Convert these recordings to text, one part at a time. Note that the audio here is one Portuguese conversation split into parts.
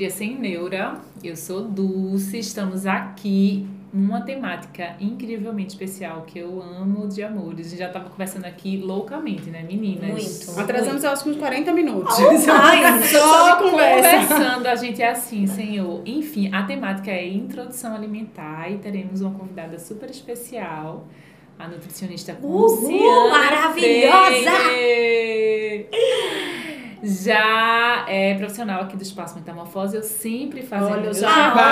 Pediatria Sem Neura. Eu sou Dulce, estamos aqui numa temática incrivelmente especial que eu amo de amores. A gente já estava conversando aqui loucamente, né, meninas? Muito. Atrasamos acho que uns 40 minutos. Ai, Só conversa. Conversando, a gente é assim, senhor. Enfim, a temática é introdução alimentar e teremos uma convidada super especial, a nutricionista Uhul, Luciana maravilhosa! Freire. Já é profissional aqui do Espaço Metamorfose, eu sempre fazendo Olha o jabá.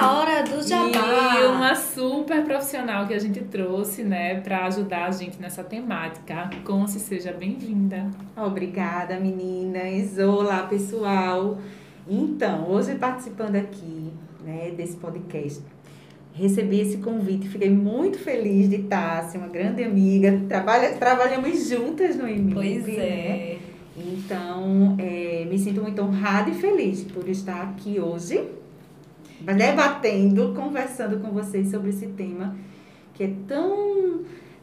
A hora do jabá! A hora do jabá! E uma super profissional que a gente trouxe, né, para ajudar a gente nessa temática. Conce, seja bem-vinda. Obrigada, meninas. Olá, pessoal. Então, hoje participando aqui, né, desse podcast, recebi esse convite, fiquei muito feliz de estar, assim, uma grande amiga. Trabalha, trabalhamos juntas no IMIP. Pois né? é. Então, é, me sinto muito honrada e feliz por estar aqui hoje, debatendo, conversando com vocês sobre esse tema que é tão,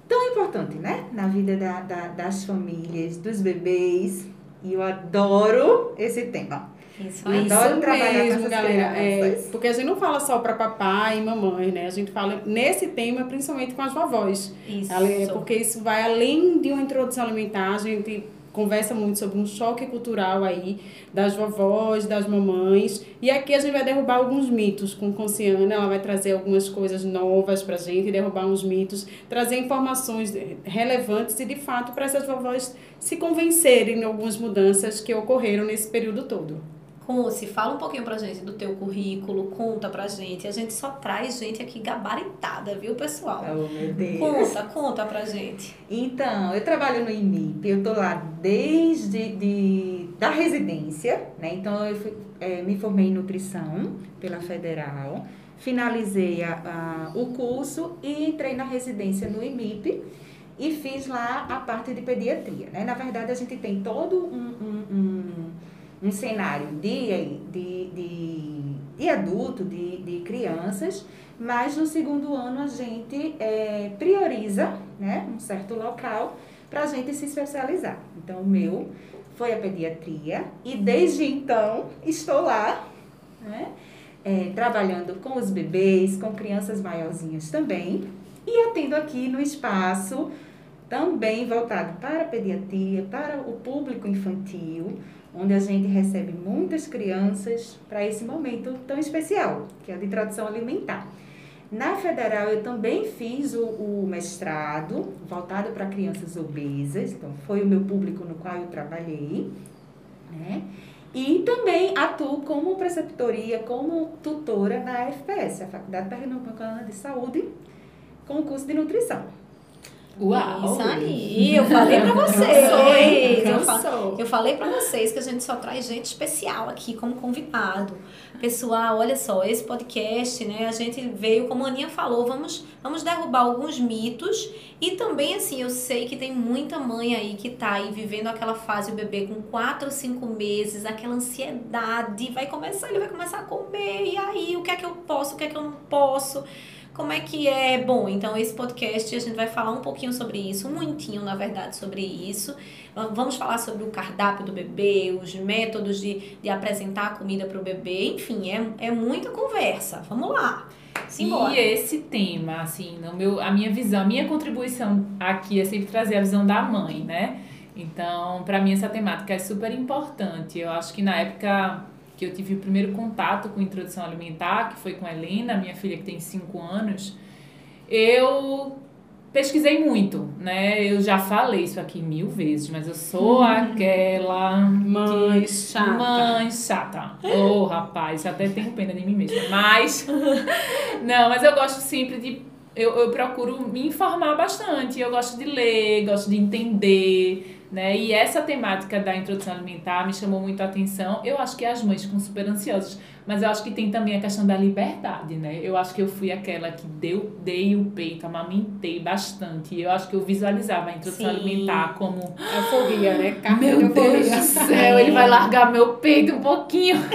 tão importante, né? Na vida da, da- das famílias, dos bebês. E eu adoro esse tema. Isso Eu adoro trabalhar com mesmo, essas galera. É, porque a gente não fala só para papai e mamãe, né? A gente fala nesse tema principalmente com as vovós. Isso. Porque isso vai além de uma introdução alimentar, a gente conversa muito sobre um choque cultural aí das vovós, das mamães. E aqui a gente vai derrubar alguns mitos com Conciana, ela vai trazer algumas coisas novas pra gente, derrubar uns mitos, trazer informações relevantes e de fato para essas vovós se convencerem de algumas mudanças que ocorreram nesse período todo. Conce, fala um pouquinho pra gente do teu currículo, conta pra gente. A gente só traz gente aqui gabaritada, viu, pessoal? Oh, meu Deus. Conta, conta pra gente. Então, eu trabalho no IMIP, eu tô lá desde de, da residência, né? Então, eu fui- eh, me formei em nutrição pela Federal, finalizei a, a- o curso e entrei na residência no IMIP e fiz lá a parte de pediatria, né? Na verdade, a gente tem todo um, um, um, um cenário de, de, de, de adulto, de, de crianças, mas no segundo ano a gente eh, prioriza né, um certo local para a gente se especializar. Então, o meu foi a pediatria e desde então estou lá, né, eh, trabalhando com os bebês, com crianças maiorzinhas também e atendo aqui no espaço também voltado para a pediatria, para o público infantil, onde a gente recebe muitas crianças para esse momento tão especial, que é a de introdução alimentar. Na federal, eu também fiz o, o mestrado voltado para crianças obesas, então foi o meu público no qual eu trabalhei, né? E também atuo como preceptoria, como tutora na FPS, a Faculdade Pernambucana de Saúde, com o curso de nutrição. Uau! Isso aí, eu falei pra vocês. Eu, Cansou. eu falei pra vocês que a gente só traz gente especial aqui como convidado. Pessoal, olha só, esse podcast, né, a gente veio, como a Aninha falou, vamos, vamos derrubar alguns mitos e também, assim, eu sei que tem muita mãe aí que tá aí vivendo aquela fase, o bebê com 4 ou 5 meses, aquela ansiedade, vai começar, ele vai começar a comer, e aí, o que é que eu posso, o que é que eu não posso? Como é que é? Bom, então esse podcast a gente vai falar um pouquinho sobre isso, muitinho, na verdade, sobre isso. Vamos falar sobre o cardápio do bebê, os métodos de, de apresentar a comida para o bebê, enfim, é, é muita conversa. Vamos lá. Simbora. E esse tema, assim, no meu, a minha visão, a minha contribuição aqui é sempre trazer a visão da mãe, né? Então, para mim essa temática é super importante. Eu acho que na época que eu tive o primeiro contato com introdução alimentar, que foi com a Helena, minha filha que tem 5 anos, eu pesquisei muito, né? Eu já falei isso aqui mil vezes, mas eu sou aquela Mãe que- chata. Mãe chata. Ô, rapaz, até tenho pena de mim mesma. Mas. não, mas eu gosto sempre de eu, eu procuro me informar bastante. Eu gosto de ler, gosto de entender. Né? E essa temática da introdução alimentar me chamou muito a atenção. Eu acho que as mães ficam super ansiosas, mas eu acho que tem também a questão da liberdade, né? Eu acho que eu fui aquela que deu, dei o peito, amamentei bastante. Eu acho que eu visualizava a introdução Sim. alimentar como Euforia, né? Carta de meu Deus euforia. do céu, ele vai largar meu peito um pouquinho.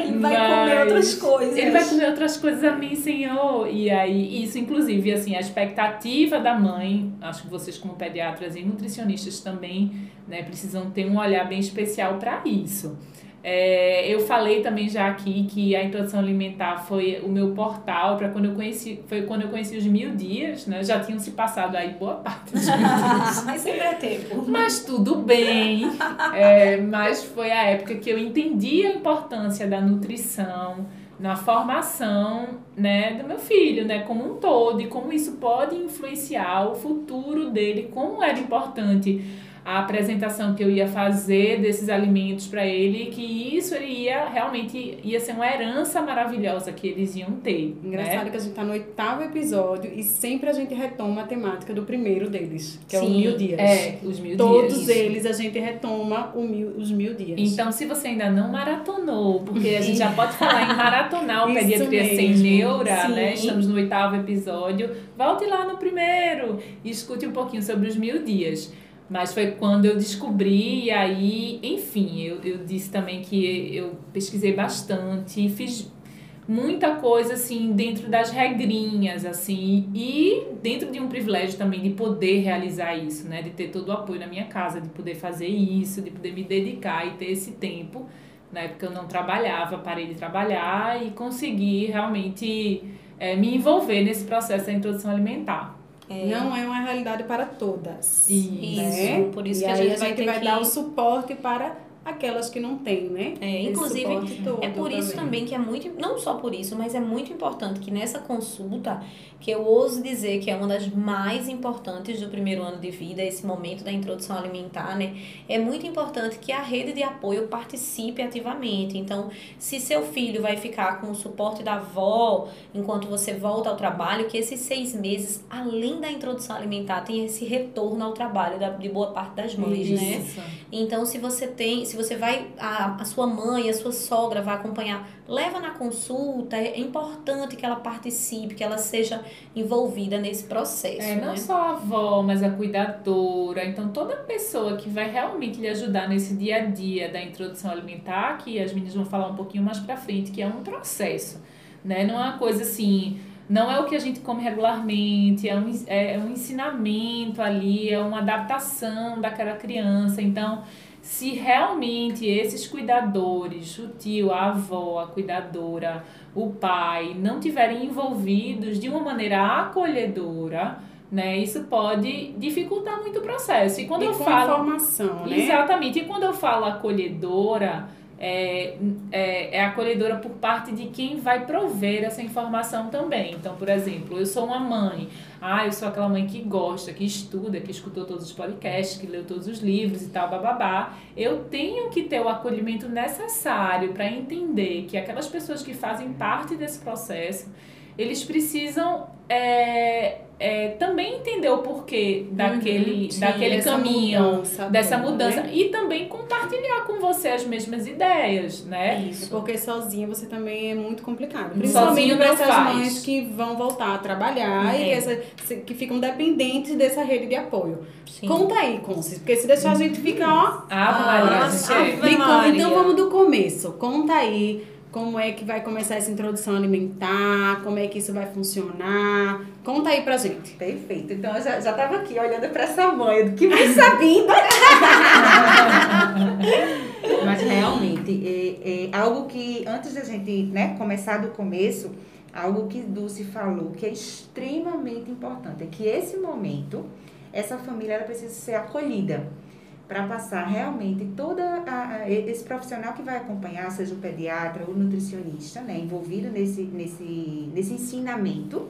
E vai comer Mas outras coisas. Ele vai comer outras coisas a mim, Senhor. E aí, isso, inclusive, assim, a expectativa da mãe, acho que vocês, como pediatras e nutricionistas, também né, precisam ter um olhar bem especial para isso. É, eu falei também já aqui que a introdução alimentar foi o meu portal para quando eu conheci, foi quando eu conheci os mil dias, né? Já tinham se passado aí boa parte dos mil dias. Mas sempre é tempo. Mas tudo bem. É, mas foi a época que eu entendi a importância da nutrição na formação né, do meu filho, né, como um todo, e como isso pode influenciar o futuro dele, como era importante a apresentação que eu ia fazer desses alimentos para ele, que isso ele ia realmente ia ser uma herança maravilhosa que eles iam ter. Engraçado né? que a gente tá no oitavo episódio e sempre a gente retoma a temática do primeiro deles, que é o Sim, mil dias. É, os mil Todos dias. eles a gente retoma o mil, os mil dias. Então, se você ainda não maratonou, porque a gente já pode falar em maratonar o Pediatria Sem mesmo. Neura, Sim. né? Estamos no oitavo episódio. Volte lá no primeiro e escute um pouquinho sobre os mil dias. Mas foi quando eu descobri, e aí, enfim, eu, eu disse também que eu pesquisei bastante, fiz muita coisa assim dentro das regrinhas assim e dentro de um privilégio também de poder realizar isso né? De ter todo o apoio na minha casa de poder fazer isso de poder me dedicar e ter esse tempo. Na época eu não trabalhava parei de trabalhar e consegui realmente eh, me envolver nesse processo da introdução alimentar Não é uma realidade para todas. Isso. né? por isso e que a aí gente vai ter vai que- dar o suporte para aquelas que não têm, né? É, inclusive, É por isso também que é muito, não só por isso, mas é muito importante que nessa consulta, que eu ouso dizer que é uma das mais importantes do primeiro ano de vida, esse momento da introdução alimentar, né? É muito importante que a rede de apoio participe ativamente. Então, se seu filho vai ficar com o suporte da avó enquanto você volta ao trabalho, que esses seis meses, além da introdução alimentar, tem esse retorno ao trabalho da, de boa parte das mães, né? Isso. Então, se você tem, se você vai, a, a sua mãe, a sua sogra vai acompanhar, leva na consulta, é importante que ela participe, que ela seja envolvida nesse processo, É, né? não só a avó, mas a cuidadora. Então, toda pessoa que vai realmente lhe ajudar nesse dia a dia da introdução alimentar, que as meninas vão falar um pouquinho mais pra frente, que é um processo, né? Não é uma coisa assim. Não é o que a gente come regularmente, é um, ens- é um ensinamento ali, é uma adaptação daquela criança. Então, se realmente esses cuidadores, o tio, a avó, a cuidadora, o pai, não tiverem envolvidos de uma maneira acolhedora, né, isso pode dificultar muito o processo. E quando e eu falo. informação, né? Exatamente. E quando eu falo acolhedora, é, é, é acolhedora por parte de quem vai prover essa informação também. Então, por exemplo, eu sou uma mãe. Ah, eu sou aquela mãe que gosta, que estuda, que escutou todos os podcasts, que leu todos os livros e tal, bababá. Eu tenho que ter o acolhimento necessário para entender que aquelas pessoas que fazem parte desse processo, eles precisam é, é, também entender o porquê daquele, Sim, daquele dessa caminho mudança dessa mudança né? e também compartilhar com você as mesmas ideias, né? Isso. Porque sozinha você também é muito complicado. Principalmente para essas faz. mães que vão voltar a trabalhar e É. que, essa- que ficam dependentes dessa rede de apoio. Sim. Conta aí, Conce, porque se deixar a gente fica, ó. Maria, Nossa, gente. Ave Me conta, Maria. então vamos do começo. Conta aí como é que vai começar essa introdução alimentar, como é que isso vai funcionar. Conta aí pra gente. Perfeito. Então eu já, já tava aqui olhando para essa mãe, do que mais sabendo. Mas realmente, é, é algo que, antes da gente né, começar do começo, algo que Dulce falou que é extremamente importante, é que esse momento, essa família ela precisa ser acolhida para passar realmente toda a, esse profissional que vai acompanhar, seja o pediatra, o nutricionista, né, envolvido nesse, nesse, nesse ensinamento,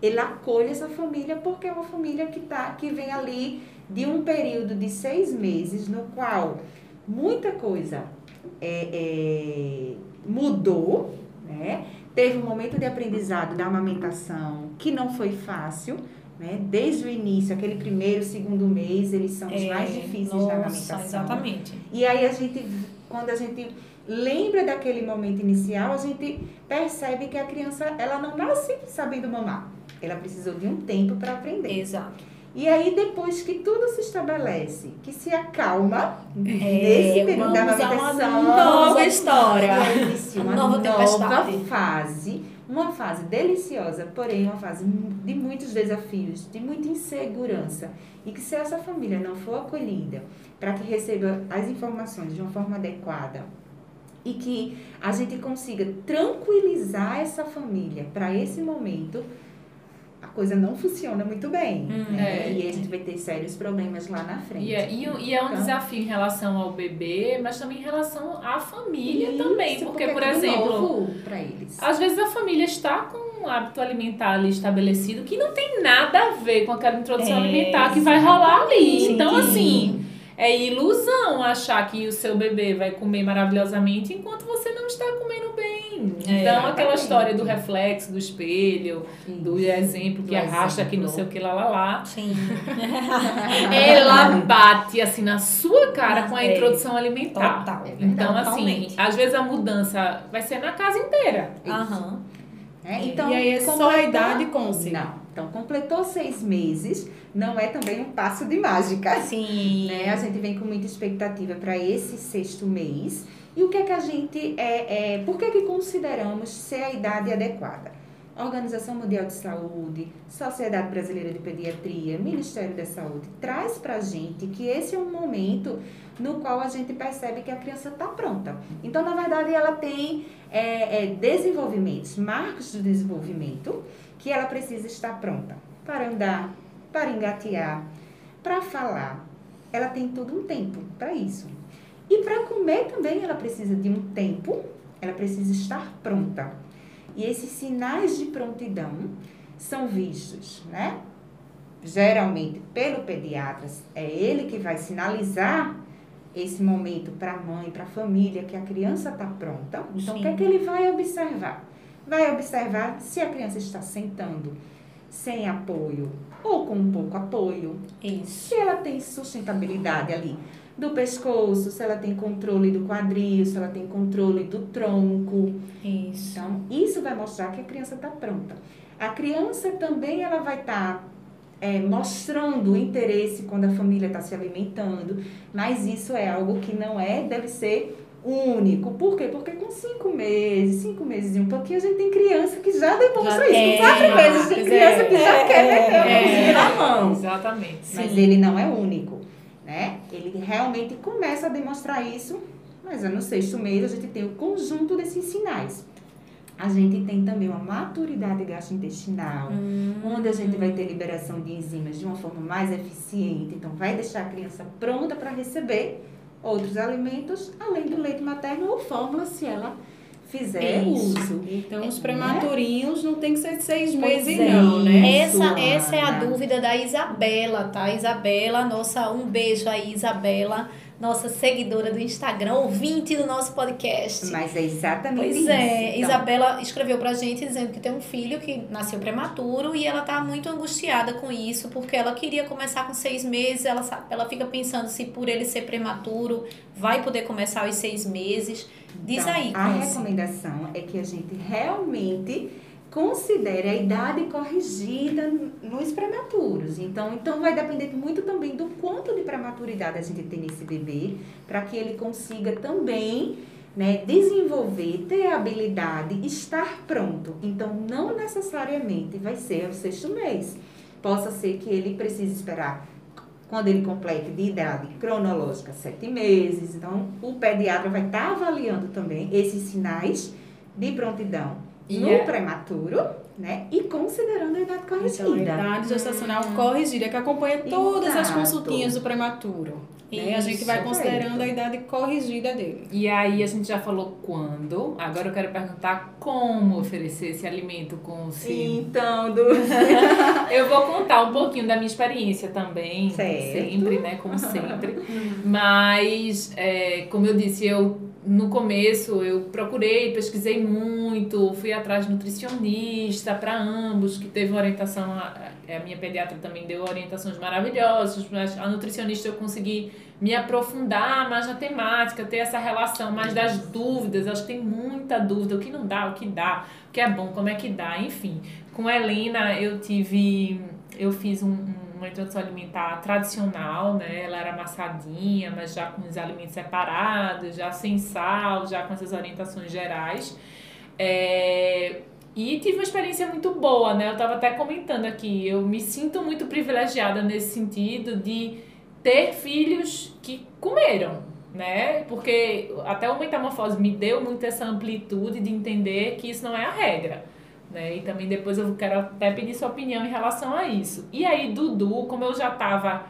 ele acolhe essa família porque é uma família que, tá, que vem ali de um período de seis meses no qual muita coisa é, é, mudou, né? teve um momento de aprendizado da amamentação que não foi fácil, né? Desde o início, aquele primeiro, segundo mês, eles são os mais difíceis É, nossa, da amamentação. Exatamente. E aí a gente, quando a gente lembra daquele momento inicial, a gente percebe que a criança, ela não nasce sabendo mamar. Ela precisou de um tempo para aprender. Exato. E aí, depois que tudo se estabelece, que se acalma, nesse É, período da vamos a uma amamentação, nova história. inicia uma Nova nova, fase, uma fase deliciosa, porém uma fase de muitos desafios, de muita insegurança. E que se essa família não for acolhida para que receba as informações de uma forma adequada e que a gente consiga tranquilizar essa família para esse momento, coisa não funciona muito bem. Hum, né? é. E a gente vai ter sérios problemas lá na frente. E é, e, e é um Então. desafio em relação ao bebê, mas também em relação à família também. Isso, Porque, é por tudo exemplo, às vezes a família está com um hábito alimentar ali estabelecido que não tem nada a ver com aquela introdução É, alimentar que vai rolar ali. Então, assim, é ilusão achar que o seu bebê vai comer maravilhosamente enquanto você não está comendo bem. É, então, aquela história do reflexo, do espelho, do exemplo que arrasta que não sei o que lá lá lá. Sim. Ela bate assim na sua cara com a É. introdução alimentar. Total. Então, assim, às vezes a mudança vai ser na casa inteira. Aham. É, então, e aí é só a idade conse. Não. Então, completou seis meses, não é também um passo de mágica. Sim. Né? A gente vem com muita expectativa para esse sexto mês. E o que é que a gente. É, é, por que, que consideramos ser a idade adequada? Organização Mundial de Saúde, Sociedade Brasileira de Pediatria, Ministério da Saúde, traz para a gente que esse é um momento no qual a gente percebe que a criança está pronta. Então, na verdade, ela tem é, é, desenvolvimentos, marcos do desenvolvimento, que ela precisa estar pronta para andar, para engatear, para falar. Ela tem todo um tempo para isso. E para comer também ela precisa de um tempo, ela precisa estar pronta. E esses sinais de prontidão são vistos, né? Geralmente pelo pediatra, é ele que vai sinalizar esse momento para a mãe, para a família, que a criança está pronta. Então, o que é Sim. que ele vai observar? Vai observar se a criança está sentando sem apoio ou com um pouco apoio, Isso. se ela tem sustentabilidade ali do pescoço, se ela tem controle do quadril, se ela tem controle do tronco. Isso. Então, isso vai mostrar que a criança está pronta. A criança também ela vai estar mostrando o interesse quando a família está se alimentando, mas isso é algo que não é, deve ser único. Por quê? Porque com cinco meses, cinco meses e um pouquinho, a gente tem criança que já demonstra Já isso. tem, Com quatro meses tem criança é. que já É, quer meter a é, mãozinha na mão Exatamente. mas Sim. ele não é único, né? Ele realmente começa a demonstrar isso, mas no sexto mês a gente tem o conjunto desses sinais. A gente tem também uma maturidade gastrointestinal, Hum. onde a gente vai ter liberação de enzimas de uma forma mais eficiente, então vai deixar a criança pronta para receber outros alimentos, além do leite materno ou fórmula, se ela fizer Isso. uso. Então, os É, prematurinhos não tem que ser de seis Pois meses, é. não, né? Essa, Ana. essa é a dúvida da Isabela, tá? Isabela, nossa, um beijo aí, Isabela, nossa seguidora do Instagram, ouvinte do nosso podcast. Mas é exatamente Pois isso. é, Então, Isabela escreveu pra gente dizendo que tem um filho que nasceu prematuro e ela tá muito angustiada com isso, porque ela queria começar com seis meses, ela, ela fica pensando se por ele ser prematuro vai poder começar aos seis meses. Diz Então, aí, A recomendação é que a gente realmente considere a idade corrigida nos prematuros. Então, então vai depender muito também do quanto de prematuridade a gente tem nesse bebê, para que ele consiga também né, desenvolver, ter a habilidade, estar pronto. Então, não necessariamente vai ser o sexto mês. Possa ser que ele precise esperar quando ele complete de idade cronológica sete meses. Então, o pediatra vai estar avaliando também esses sinais de prontidão no é- prematuro, né? E considerando a idade corrigida. Então, a idade gestacional corrigida, que acompanha todas as Exato. consultinhas do prematuro. Né? A gente vai Isso, considerando a idade corrigida dele. E aí a gente já falou quando, agora eu quero perguntar como oferecer esse alimento com o sim. Então, do... Eu vou contar um pouquinho da minha experiência também, Certo. sempre, né, como sempre. Mas, é, como eu disse, eu no começo eu procurei, pesquisei muito, fui atrás de nutricionista para ambos, que teve uma orientação, a, a minha pediatra também deu orientações maravilhosas, mas a nutricionista eu consegui me aprofundar mais na temática, ter essa relação mais das dúvidas, acho que tem muita dúvida, o que não dá, o que dá, o que é bom, como é que dá, enfim. Com a Helena eu tive, eu fiz um, um- uma introdução alimentar tradicional, né? Ela era amassadinha, mas já com os alimentos separados, já sem sal, já com essas orientações gerais. É, e tive uma experiência muito boa, né? Eu estava até comentando aqui, eu me sinto muito privilegiada nesse sentido de ter filhos que comeram, né? Porque até o Metamorfose me deu muito essa amplitude de entender que isso não é a regra. Né? E também depois eu quero até pedir sua opinião em relação a isso. E aí, Dudu, como eu já estava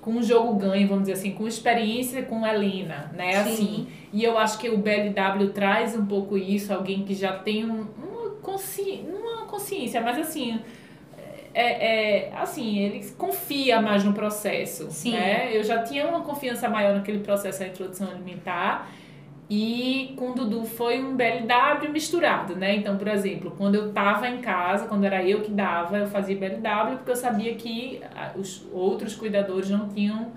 com um jogo ganho, vamos dizer assim, com experiência com a Helena, né? Sim. Assim, e eu acho que o BLW traz um pouco isso, alguém que já tem um, uma, consci... uma consciência, mas assim, é, é, assim, ele confia mais no processo, Sim. né? Eu já tinha uma confiança maior naquele processo da introdução alimentar e com o Dudu foi um BLW misturado, né? Então, por exemplo, quando eu tava em casa, quando era eu que dava, eu fazia BLW porque eu sabia que ah, os outros cuidadores não tinham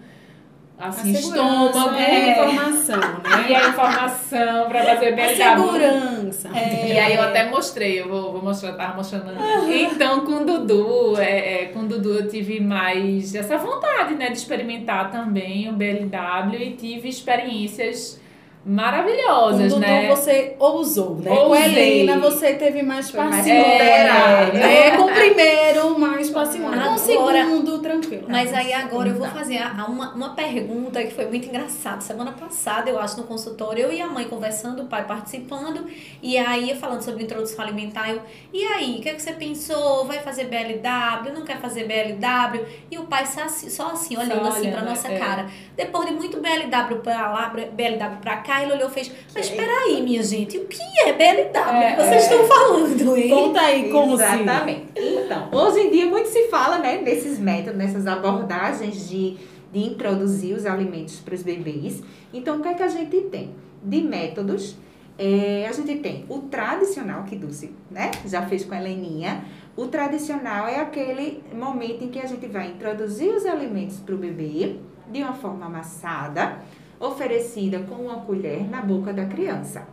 assim estômago é a informação, né? e a informação para fazer A BLW. segurança. E aí eu até mostrei, eu vou, vou mostrar, tava mostrando. Então, com o Dudu, é, é, com o Dudu eu tive mais essa vontade, né, de experimentar também o BLW e tive experiências maravilhosas, Com o Dudu né? você ousou, né? Com Ousei. Helena você teve mais mais paciência. moderado. né? Com o primeiro, mais paciência. Com o segundo, tranquilo. Mas aí agora eu vou fazer uma, uma pergunta que foi muito engraçada. Semana passada, eu acho, no consultório, eu e a mãe conversando, o pai participando, e aí eu falando sobre introdução alimentar, eu, e aí, o que, é que você pensou? Vai fazer BLW? Não quer fazer BLW? E o pai só assim, só assim olhando Só assim pra olhando, nossa é. cara. Depois de muito BLW pra lá, BLW pra cá, ele olhou e fez, mas peraí, minha gente, o que é BLW que vocês estão falando, hein? Conta aí como. Exatamente. Então, hoje em dia muito se fala, né, nesses métodos, nessas abordagens de, de introduzir os alimentos para os bebês. Então, o que é que a gente tem? De métodos, é, a gente tem o tradicional, que Dulce, né, já fez com a Heleninha. O tradicional é aquele momento em que a gente vai introduzir os alimentos para o bebê de uma forma amassada, oferecida com uma colher na boca da criança.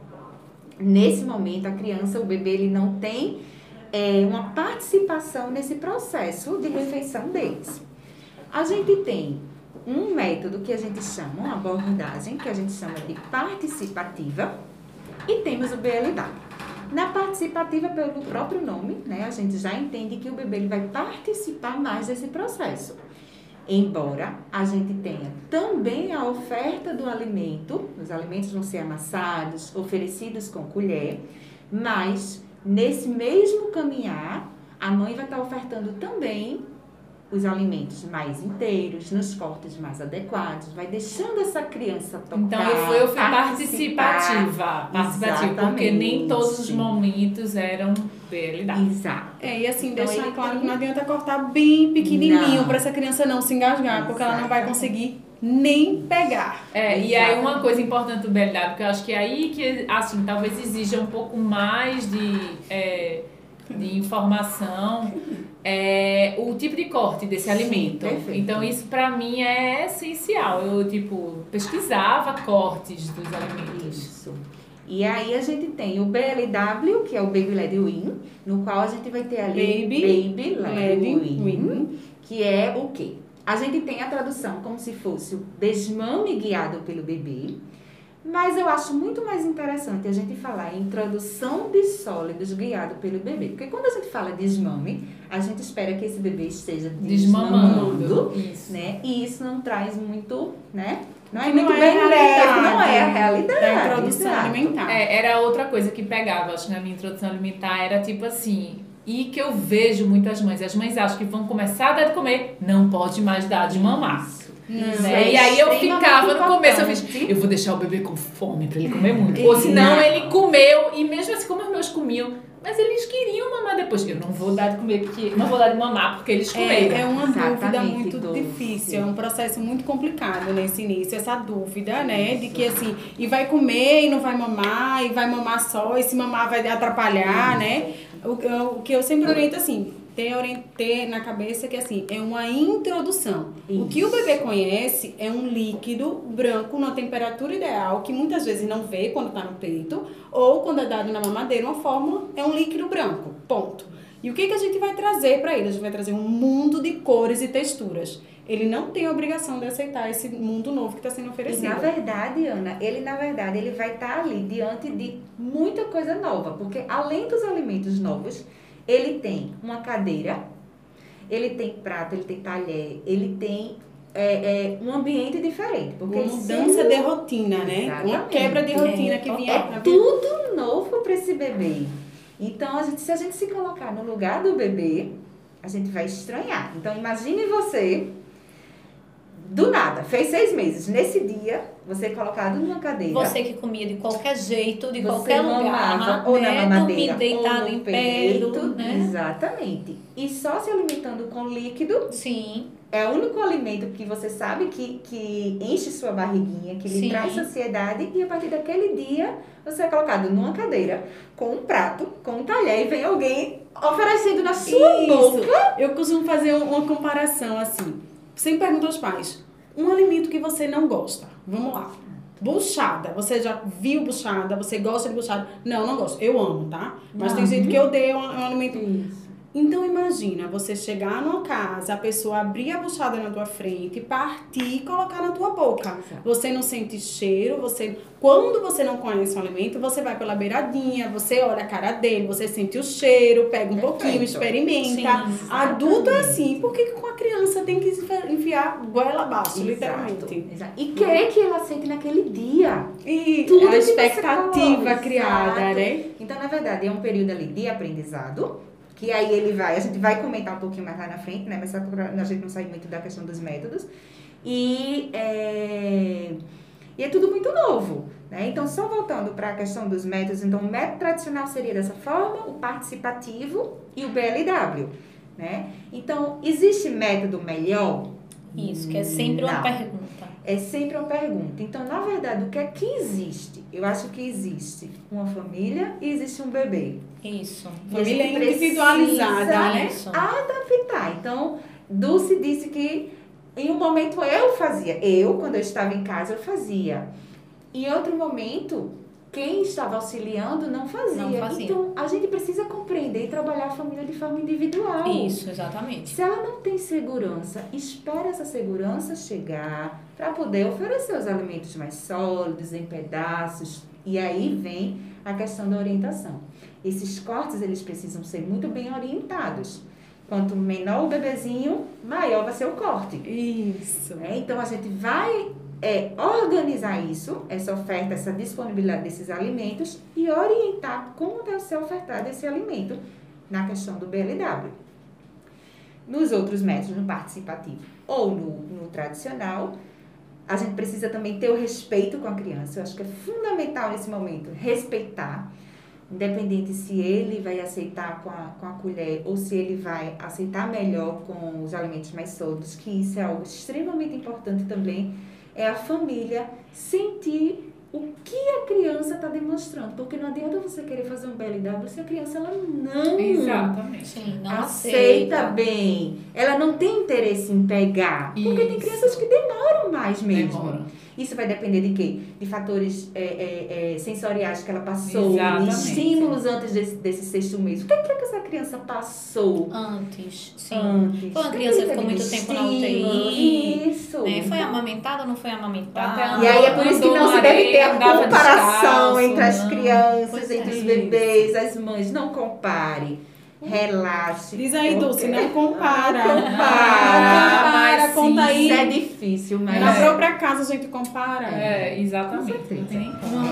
Nesse momento, a criança, o bebê, ele não tem é, uma participação nesse processo de refeição deles. A gente tem um método que a gente chama, uma abordagem que a gente chama de participativa e temos o BLW. Na participativa, pelo próprio nome, né, a gente já entende que o bebê ele vai participar mais desse processo. Embora a gente tenha também a oferta do alimento, os alimentos vão ser amassados, oferecidos com colher, mas nesse mesmo caminhar, a mãe vai estar ofertando também os alimentos mais inteiros, nos cortes mais adequados, vai deixando essa criança tocar. Então eu fui, eu fui participativa, participativa, porque nem todos os momentos eram BLW. Exato. É, e assim, Então, deixar claro tem- que não adianta cortar bem pequenininho pra essa criança não se engasgar, porque ela não vai conseguir nem pegar. É, e aí Exato. uma coisa importante do BLW, que eu acho que é aí que, assim, talvez exija um pouco mais de, é, de informação, é o tipo de corte desse alimento. perfeito. Então isso pra mim é essencial. Eu, tipo, pesquisava cortes dos alimentos. Isso. E aí a gente tem o BLW, que é o Baby Led Win, no qual a gente vai ter ali Baby Baby Led Led Win, Win. que é o quê? A gente tem a tradução como se fosse o desmame guiado pelo bebê, mas eu acho muito mais interessante a gente falar em introdução de sólidos guiado pelo bebê. Porque quando a gente fala desmame, a gente espera que esse bebê esteja desmamando, Desmamando. Isso. né? E isso não traz muito, né? Não é Que muito não é bem realidade não é a realidade. Da introdução exato. alimentar. É, era outra coisa que pegava, acho que na minha introdução alimentar era tipo assim, e que eu vejo muitas mães, as mães acham que vão começar a dar de comer, não pode mais dar de mamar. Né? é E aí eu ficava, no começo eu fiz, eu vou deixar o bebê com fome pra ele comer muito. Ou senão Não. ele comeu, e mesmo assim, como os meus comiam, mas eles queriam mamar depois. Eu não vou dar de comer, porque não vou dar de mamar porque eles comeram. É, é uma dúvida Exatamente, muito Dulce. difícil, é um processo muito complicado nesse início, essa dúvida, né? De que assim, e vai comer e não vai mamar, e vai mamar só, e se mamar vai atrapalhar, né? O, o que eu sempre oriento assim, ter, ter na cabeça que assim, é uma introdução. O que o bebê conhece é um líquido branco numa temperatura ideal, que muitas vezes não vê quando está no peito, ou quando é dado na mamadeira, uma fórmula, é um líquido branco. Ponto. E o que, que a gente vai trazer para ele? A gente vai trazer um mundo de cores e texturas. Ele não tem a obrigação de aceitar esse mundo novo que está sendo E oferecido. na verdade, Ana, ele na verdade ele vai estar ali diante de muita coisa nova, porque além dos alimentos novos, ele tem uma cadeira, ele tem prato, ele tem talher, ele tem é, é, um ambiente diferente, porque Uma mudança sempre- de rotina, né? Uma Exatamente. quebra de rotina É, que vinha é tudo novo para esse bebê. Então, a gente, se a gente se colocar no lugar do bebê, a gente vai estranhar. Então, imagine você, do nada, fez seis meses. Nesse dia, você é colocado numa cadeira. Você que comia de qualquer jeito, de Você qualquer mamava lugar, ou né? na mamadeira, deitado ou no em peito, né? Exatamente. E só se alimentando com líquido Sim, é o único alimento que você sabe que, que enche sua barriguinha, que lhe Sim. traz saciedade, e a partir daquele dia você é colocado numa cadeira, com um prato, com um talher, e vem alguém oferecendo na sua boca. Eu costumo fazer um- uma comparação assim. Sempre pergunto aos pais: um alimento que você não gosta. Vamos lá. Buchada. Você já viu buchada? Você gosta de buchada? Não, não gosto. Eu amo, tá? Mas tem Não. gente que odeia um, um alimento. Então imagina você chegar numa casa, a pessoa abrir a buchada na tua frente, partir e colocar na tua boca. Exato. Você não sente cheiro, você quando você não conhece o alimento, você vai pela beiradinha, você olha a cara dele, você sente o cheiro, pega um Perfeito. pouquinho, experimenta. Sim, Adulto é assim, por que com a criança tem que enfiar goela abaixo, Exato, literalmente? exato. E quer que ela sente naquele dia. E Tudo a que você expectativa criada, né? Então, na verdade, é um período ali de aprendizado, que aí ele vai, a gente vai comentar um pouquinho mais lá na frente, né? Mas a gente não sair muito da questão dos métodos. E é, e é tudo muito novo, né? Então, só voltando para a questão dos métodos, então o método tradicional seria dessa forma, o participativo e o BLW, né? Então, existe método melhor? isso, que é sempre uma Não. pergunta. É sempre uma pergunta. Então, na verdade, o que é que existe? Eu acho que existe uma família e existe um bebê. Isso. E Família individualizada, né? Adaptar. Então, Dulce disse que em um momento eu fazia. Eu, quando eu estava em casa, eu fazia. Em outro momento, quem estava auxiliando não fazia. Não fazia. Então, a gente precisa compreender e trabalhar a família de forma individual. Isso, exatamente. Se ela não tem segurança, espere essa segurança chegar para poder oferecer os alimentos mais sólidos, em pedaços. E aí vem a questão da orientação. Esses cortes, eles precisam ser muito bem orientados. Quanto menor o bebezinho, maior vai ser o corte. Isso. né? Então, a gente vai é, organizar isso, essa oferta, essa disponibilidade desses alimentos e orientar como deve ser ofertado esse alimento na questão do BLW. Nos outros métodos, no participativo ou no, no tradicional, a gente precisa também ter o respeito com a criança. Eu acho que é fundamental nesse momento respeitar, independente se ele vai aceitar com a, com a colher ou se ele vai aceitar melhor com os alimentos mais sólidos, que isso é algo extremamente importante também, é a família sentir o que a criança está demonstrando. Porque não adianta você querer fazer um BLW se a criança ela não Exatamente. Sim, não aceita, aceita. bem. Ela não tem interesse em pegar. Porque tem crianças que demoram mais mesmo. Demora. Isso vai depender de quê? De fatores é, é, é, sensoriais que ela passou, de Exatamente. estímulos antes desse, desse sexto mês. O que é que essa criança passou Antes, sim. antes? Foi uma criança que ficou muito de tempo na? UTI, Isso. Né? Foi amamentada ou não foi amamentada? E aí é por isso que não se deve ter a comparação descalço, entre as crianças, entre é. os bebês, as mães. Não compare. Relaxe. Diz aí, Dulce, não compara. Não Não compara. compara, mas conta aí. Isso é difícil, mas. Na É. própria casa a gente compara. É, Com exatamente. certeza. Não tem nem como.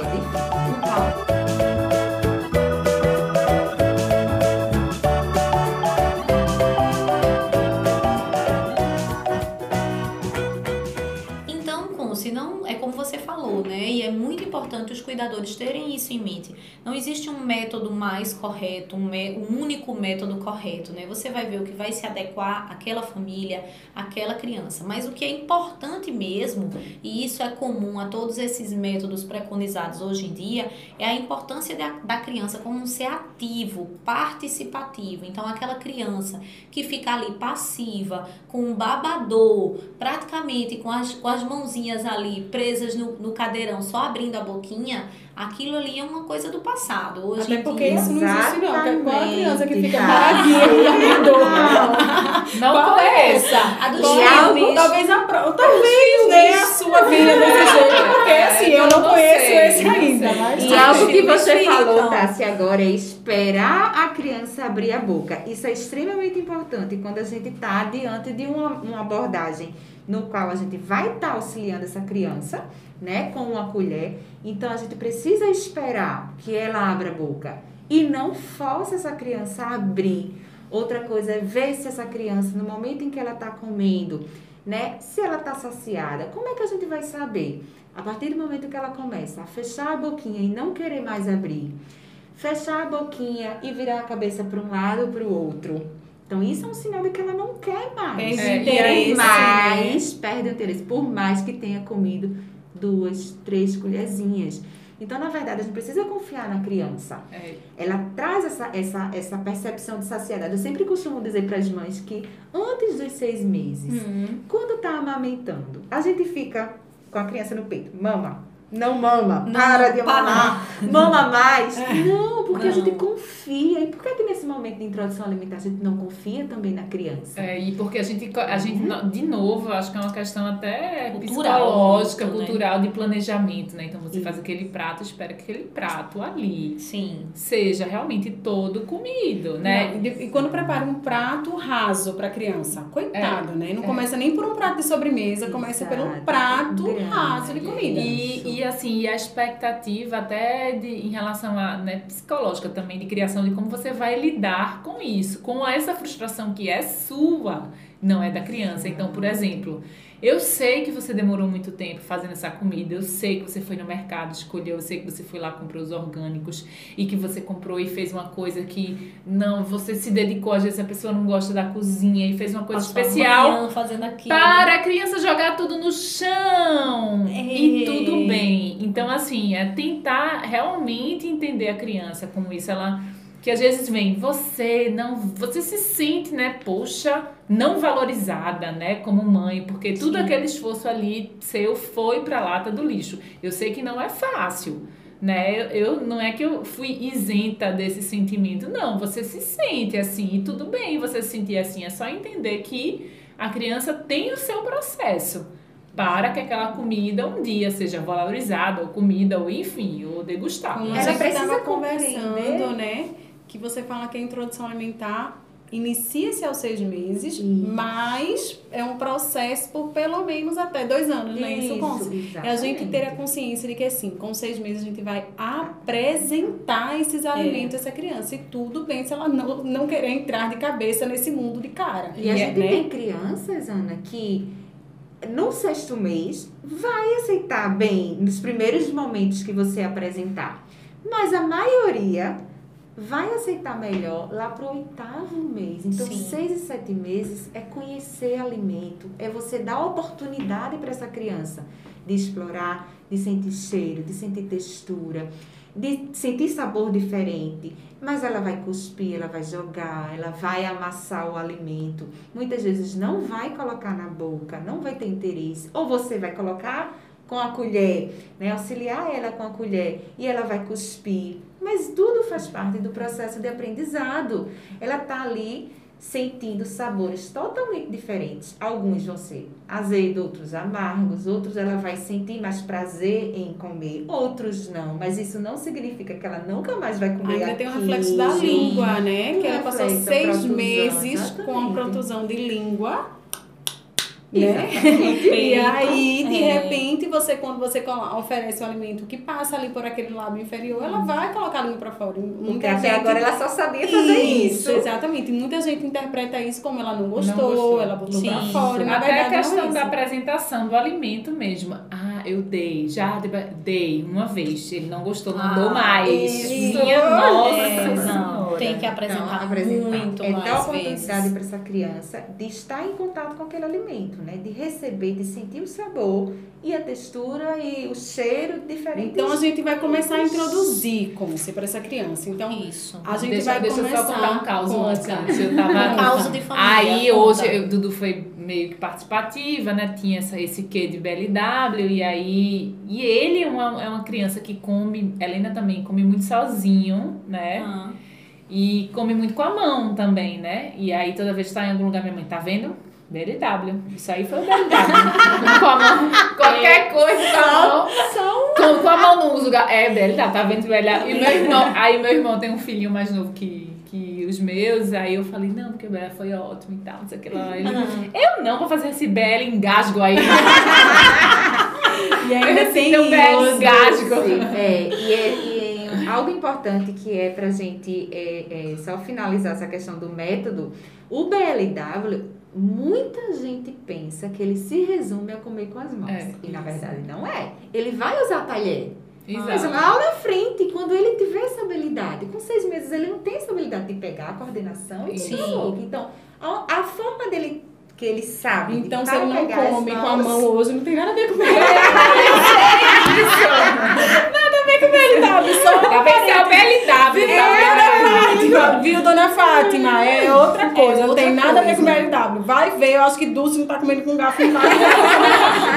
Importante os cuidadores terem isso em mente. Não existe um método mais correto, um, um único método correto, né? Você vai ver o que vai se adequar àquela família, àquela criança. Mas o que é importante mesmo, e isso é comum a todos esses métodos preconizados hoje em dia, é a importância da, da criança como um ser ativo, participativo. Então, aquela criança que fica ali passiva, com um babador, praticamente com as, com as mãozinhas ali presas no, no cadeirão, só abrindo a boquinha, aquilo ali é uma coisa do passado. Hoje Até porque dia, isso não existe não. porque Qual a criança que fica Exatamente. paradinha Não Qual é conheço. essa? A dos Qual é? Talvez a pro... talvez nem a sua vinha desse jeito, porque É, assim, eu não conheço esse ainda, E algo que você falou, Tassi, agora é esperar a criança abrir a boca. Isso é extremamente importante quando a gente está diante de uma, uma abordagem no qual a gente vai estar auxiliando essa criança, né, com uma colher. Então a gente precisa esperar que ela abra a boca e não force essa criança a abrir. Outra coisa é ver se essa criança, no momento em que ela está comendo, né, se ela está saciada. Como é que a gente vai saber? A partir do momento que ela começa a fechar a boquinha e não querer mais abrir, fechar a boquinha e virar a cabeça para um lado ou para o outro. Então, isso é um sinal de que ela não quer mais. Perde É, aí, interesse, Mas perde o interesse, por mais que tenha comido duas, três colherzinhas. Então, na verdade, a gente precisa confiar na criança. É, Ela traz essa, essa, essa percepção de saciedade. Eu sempre costumo dizer para as mães que antes dos seis meses, Hum. quando tá amamentando, a gente fica com a criança no peito, mama, não mama, Não, para de para. mamar, mama mais. Não, porque a Não. gente confia. E por que, que nesse momento de introdução alimentar a gente não confia também na criança? É, e porque a gente, a gente, de novo, acho que é uma questão até Cultural, psicológica, muito, né? cultural, de planejamento, né? Então você faz aquele prato, espera que aquele prato ali Sim. seja realmente todo comido, né? Não, e, quando prepara um prato raso para criança, coitado, né? Não é. começa nem por um prato de sobremesa, começa pelo Exato. prato Grande. raso de comida. E, e assim, e a expectativa até de, em relação a né, psicológica também de criação de como você vai lidar com isso, com essa frustração que é sua, não é da criança. Então, por exemplo, eu sei que você demorou muito tempo fazendo essa comida, eu sei que você foi no mercado, escolheu, eu sei que você foi lá comprou os orgânicos e que você comprou e fez uma coisa que não, você se dedicou, às vezes a pessoa não gosta da cozinha e fez uma coisa Passou especial fazendo aquilo. para a criança jogar tudo no chão. E É. tudo bem. Então, assim, é tentar realmente entender a criança como isso. Ela. Que às vezes vem, você não. Você se sente, né, poxa, não valorizada, né, como mãe, porque tudo Sim. aquele esforço ali seu foi pra lata do lixo. Eu sei que não é fácil. Né? Eu, eu- não é que eu fui isenta desse sentimento, não. Você se sente assim, e tudo bem você se sentir assim. É só entender que a criança tem o seu processo para que aquela comida um dia seja valorizada, ou comida, ou enfim, ou degustada. A Ela precisa conversando, né? Que você fala que a introdução alimentar inicia-se aos seis meses, Isso. mas é um processo por pelo menos até dois anos, né? Isso, consta. É a gente ter a consciência de que assim, com seis meses a gente vai apresentar esses alimentos a essa criança. E tudo bem se ela não, não querer entrar de cabeça nesse mundo de cara. E a gente né? tem crianças, Ana, que no sexto mês vai aceitar bem nos primeiros momentos que você apresentar. Mas a maioria vai aceitar melhor lá pro oitavo mês. Então, Sim. seis e sete meses é conhecer alimento, é você dar oportunidade para essa criança de explorar, de sentir cheiro, de sentir textura, de sentir sabor diferente. Mas ela vai cuspir, ela vai jogar, ela vai amassar o alimento. Muitas vezes não vai colocar na boca, não vai ter interesse. Ou você vai colocar com a colher, né? auxiliar ela com a colher e ela vai cuspir. Mas tudo faz parte do processo de aprendizado. Ela tá ali sentindo sabores totalmente diferentes. Alguns vão ser azedo, outros amargos, outros ela vai sentir mais prazer em comer, outros não. Mas isso não significa que ela nunca mais vai comer Ainda tem um aquilo. reflexo da língua, né? Um Que ela passou seis meses com a protusão de língua. Né? Exatamente. E aí, de É. repente, você, quando você oferece o alimento que passa ali por aquele lábio inferior, ela vai colocar a língua pra fora. Porque Muita até gente- agora ela só sabia fazer isso. Exatamente. E muita gente interpreta isso como ela não gostou, gostou. ela botou pra Sim. fora. Na Até verdade, a questão não é da isso. apresentação do alimento mesmo. Ah, eu dei, já dei uma vez. Ele não gostou, não Ah, dou mais. isso. Minha nossa É, não, tem que apresentar apresentar. muito é mais dar oportunidade para essa criança de estar em contato com aquele alimento, né? De receber, de sentir o sabor e a textura e o cheiro diferente. Então a gente vai começar a introduzir Conce para essa criança. Então Isso. a gente deixa, vai deixa eu começar só contar um caos antes. Eu tava. Um caos de família. Aí conta. hoje, eu, Dudu foi meio que participativa, né? Tinha essa, esse quê de BLW, e aí. E ele é uma, é uma criança que come. Helena também come muito sozinho, né? Ah. E come muito com a mão também, né? E aí toda vez que tá em algum lugar, minha mãe, tá vendo? BLW. Isso aí foi o BLW. com a mão. Qualquer coisa com a mão. Com, com a mão no uso. É BLW, tá vendo BLW? E meu irmão, aí meu irmão tem um filhinho mais novo que, meus. Aí eu falei, não, porque o BL foi ótimo e tal, não sei o que lá. Ele, eu não vou fazer esse BL engasgo aí. E ainda tem Tem um BL isso. engasgo. É, e, é, e é algo importante que é pra gente é, é, só finalizar essa questão do método, o BLW, muita gente pensa que ele se resume a comer com as mãos. É, e na verdade não é. Ele vai usar talher. Mas Exato. lá na frente, quando ele tiver essa habilidade, com seis meses ele não tem essa habilidade de pegar a coordenação e Sim. a. Então, a, a forma dele que ele sabe. Então, se ele não come com a mão hoje, não tem nada a ver com ele. Tá vendo? Esse é o BLW. tá vendo? Fátima, viu, dona Fátima? É outra coisa, não outra tem nada a ver com coisa. BLW. Vai ver, eu acho que Dulce não tá comendo com garfo em casa.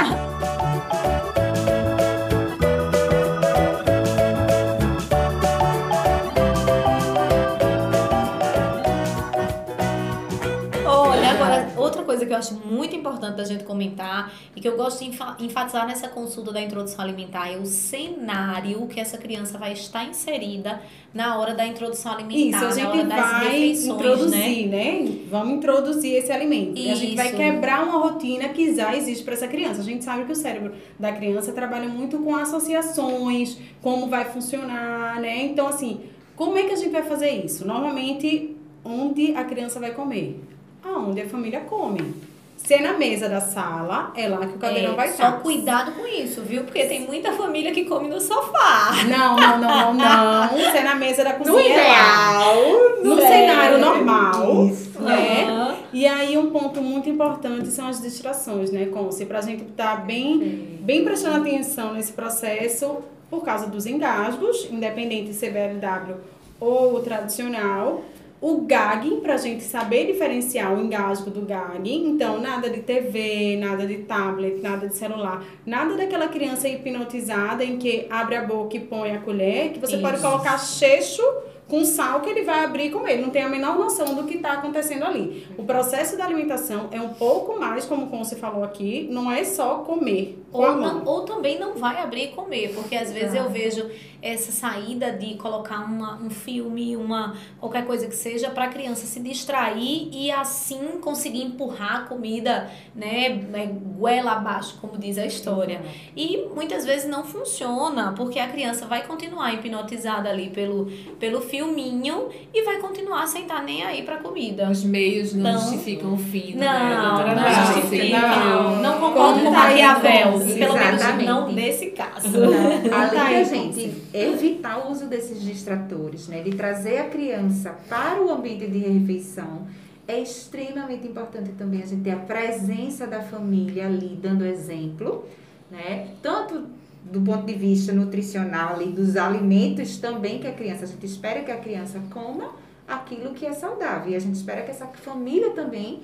coisa que eu acho muito importante da gente comentar e que eu gosto de enfa- enfatizar nessa consulta da introdução alimentar é o cenário que essa criança vai estar inserida na hora da introdução alimentar, Isso, a gente vai refeições, né? introduzir, né? Vamos introduzir esse alimento. E a gente vai Isso. quebrar uma rotina que já existe para essa criança. A gente sabe que o cérebro da criança trabalha muito com associações, como vai funcionar, né? Então, assim, como é que a gente vai fazer isso? Normalmente, onde a criança vai comer? Aonde a família come. Se é na mesa da sala, é lá que o cadeirão É, vai só estar. cuidado com isso, viu? Porque tem muita família que come no sofá. Não, não, não, não, não. Se é na mesa da cozinha, No é ideal. No É. cenário normal, Isso. né? Aham. E aí um ponto muito importante são as distrações, né, Conce? Pra gente estar bem, bem prestando atenção nesse processo por causa dos engasgos, independente de ser BLW ou o tradicional. O gagging, pra gente saber diferenciar o engasgo do gagging. Então, nada de TV, nada de tablet, nada de celular. Nada daquela criança hipnotizada em que abre a boca e põe a colher, que você pode Isso. colocar cheixo com sal que ele vai abrir e comer. Ele não tem a menor noção do que está acontecendo ali. O processo da alimentação é um pouco mais, como você falou aqui, não é só comer com a Ou, mão. não- ou também não vai abrir e comer, porque às vezes eu vejo essa saída de colocar uma, um filme, uma qualquer coisa que seja para a criança se distrair e assim conseguir empurrar a comida, né, né, goela abaixo, como diz a história. E muitas vezes não funciona, porque a criança vai continuar hipnotizada ali pelo, pelo filminho e vai continuar sem estar nem aí para comida. Os meios não, Não. justificam o fim, né? Não, doutora não, Tati? justifica. não. Não, concordo com tá Maquiavel. Pelo menos não nesse caso. Além Tá da aí, gente evitar o uso desses distratores, né, de trazer a criança para o ambiente de refeição, é extremamente importante também a gente ter a presença da família ali dando exemplo, né? Tanto do ponto de vista nutricional e dos alimentos também que a criança, a gente espera que a criança coma aquilo que é saudável e a gente espera que essa família também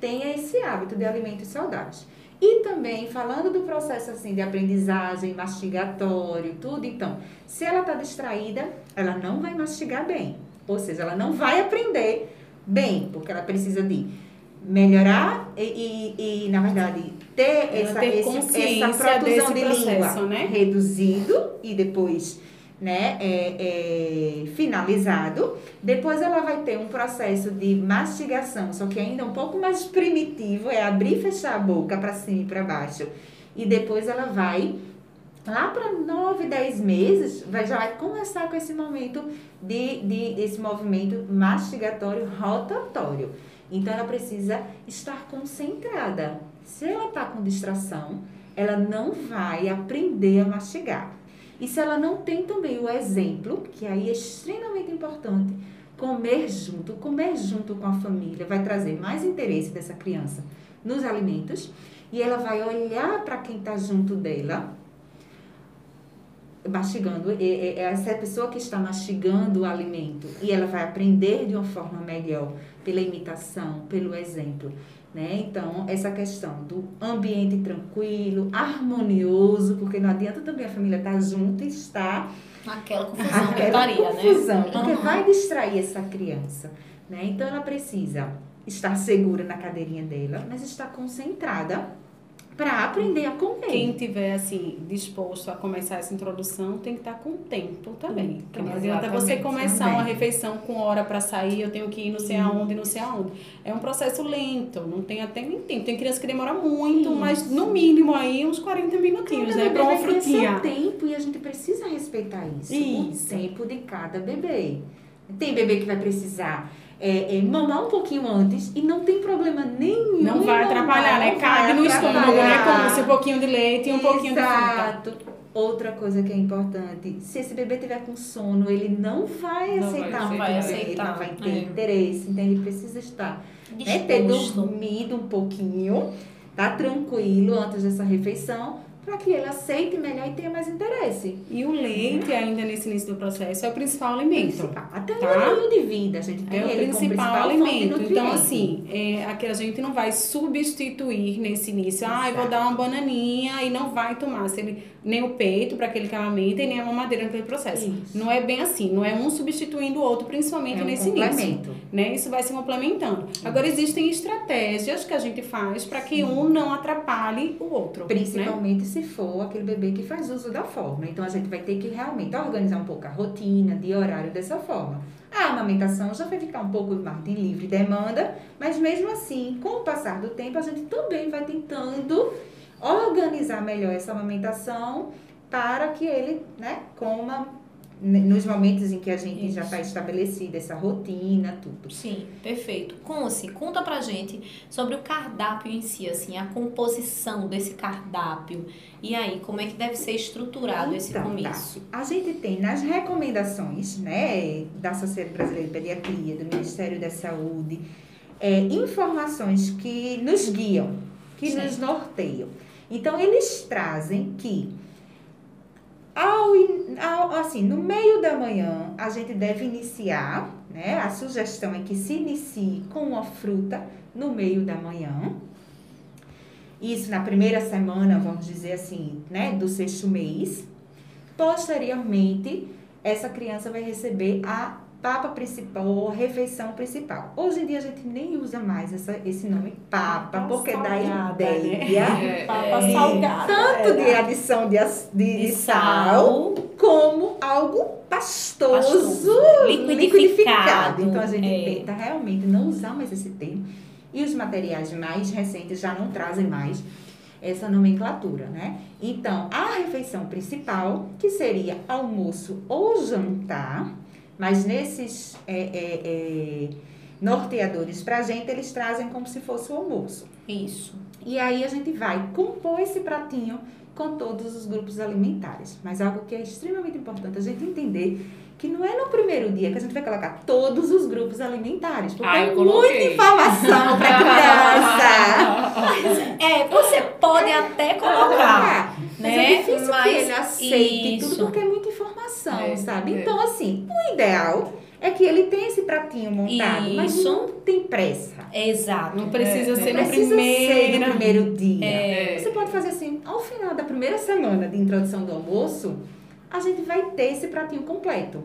tenha esse hábito de alimentos saudáveis. E também, falando do processo assim de aprendizagem, mastigatório, tudo, então, se ela está distraída, ela não vai mastigar bem. Ou seja, ela não vai aprender bem, porque ela precisa de melhorar e, e, e, na verdade, ter Ela essa, ter esse- essa produção de processo, língua né? reduzido e depois né, é, é, finalizado. Depois ela vai ter um processo de mastigação, só que ainda um pouco mais primitivo, é abrir e fechar a boca para cima e para baixo. E depois ela vai lá para 9, 10 meses, vai, já vai começar com esse momento de, de esse movimento mastigatório rotatório. Então ela precisa estar concentrada. Se ela está com distração, ela não vai aprender a mastigar. E se ela não tem também o exemplo, que aí é extremamente importante, comer junto, comer junto com a família vai trazer mais interesse dessa criança nos alimentos e ela vai olhar para quem está junto dela mastigando, essa pessoa que está mastigando o alimento e ela vai aprender de uma forma melhor pela imitação, pelo exemplo. Né? Então, essa questão do ambiente tranquilo, harmonioso, porque não adianta também a família estar junto e estar naquela confusão, aquela né? confusão né? porque uhum. vai distrair essa criança. Né? Então, ela precisa estar segura na cadeirinha dela, mas estar concentrada para aprender a comer. Quem tiver assim disposto a começar essa introdução tem que estar tá com tempo também. Porque não adianta você começar também. uma refeição com hora para sair, eu tenho que ir não sei aonde, não sei aonde. É um processo lento, não tem até nem tempo. Tem criança que demora muito, Isso. mas no mínimo aí uns 40 minutinhos, cada né, para uma frutinha. Tem tempo e a gente precisa respeitar isso. isso. O tempo de cada bebê. Tem bebê que vai precisar é, é, mamar um pouquinho antes e não tem problema nenhum. Não vai atrapalhar, né? Cabe no estômago, né? Como se um pouquinho de leite e um Exato. pouquinho de fruta. Outra coisa que é importante, se esse bebê tiver com sono, ele não vai não aceitar, vai aceitar. Ele não vai ter é. interesse, então ele precisa estar, né, ter dormido um pouquinho, tá tranquilo antes dessa refeição, para que ele aceite melhor e tenha mais interesse. E o leite, ainda nesse início do processo, é o principal alimento. Principal. Até tá? o de vida, a gente tem é ele o principal, principal alimento. Então, assim, é, aqui a gente não vai substituir nesse início. Ah, eu vou dar uma bananinha e não vai tomar se ele, nem o peito para aquele que amamenta e nem a mamadeira naquele processo. Isso. Não é bem assim, não é um substituindo o outro, principalmente é um nesse início. Né? Isso vai se complementando. Agora, existem estratégias que a gente faz para que um não atrapalhe o outro. Né? Principalmente né? Se for aquele bebê que faz uso da forma. Então, a gente vai ter que realmente organizar um pouco a rotina de horário dessa forma. A amamentação já vai ficar um pouco mais de livre demanda, mas mesmo assim, com o passar do tempo, a gente também vai tentando organizar melhor essa amamentação para que ele né, coma nos momentos em que a gente Isso. já está estabelecida essa rotina, tudo. Sim, perfeito. Conce, conta pra gente sobre o cardápio em si, assim, a composição desse cardápio. E aí, como é que deve ser estruturado então, esse começo? Tá. A gente tem nas recomendações, né, da Sociedade Brasileira de Pediatria, do Ministério da Saúde, é, informações que nos guiam, que Sim. nos norteiam. Então, eles trazem que ao, ao, assim, no meio da manhã, a gente deve iniciar, né? A sugestão é que se inicie com uma fruta no meio da manhã. Isso na primeira semana, vamos dizer assim, né? Do sexto mês. Posteriormente, essa criança vai receber a papa principal ou refeição principal. Hoje em dia a gente nem usa mais essa, esse nome papa, papa porque salgada, dá ideia né? é, papa é, salgada, tanto é, de adição de, de, de sal, como algo pastoso, pastoso liquidificado. liquidificado. Então a gente é. tenta realmente não usar mais esse termo. E os materiais mais recentes já não trazem mais essa nomenclatura, né? Então, a refeição principal, que seria almoço ou jantar, mas nesses é, é, é, norteadores para a gente, eles trazem como se fosse o almoço. Isso. E aí a gente vai compor esse pratinho com todos os grupos alimentares. Mas algo que é extremamente importante a gente entender que não é no primeiro dia que a gente vai colocar todos os grupos alimentares, porque ah, é muita informação para criança. é, você pode até colocar, mas é né? é difícil mas que ele aceite isso. tudo porque é muita informação, é, sabe? É. Então assim, o ideal é que ele tem esse pratinho montado, Isso. mas não tem pressa. Exato. Não precisa é, ser não no precisa primeiro. ser no primeiro dia. É. Você pode fazer assim, ao final da primeira semana de introdução do almoço, a gente vai ter esse pratinho completo.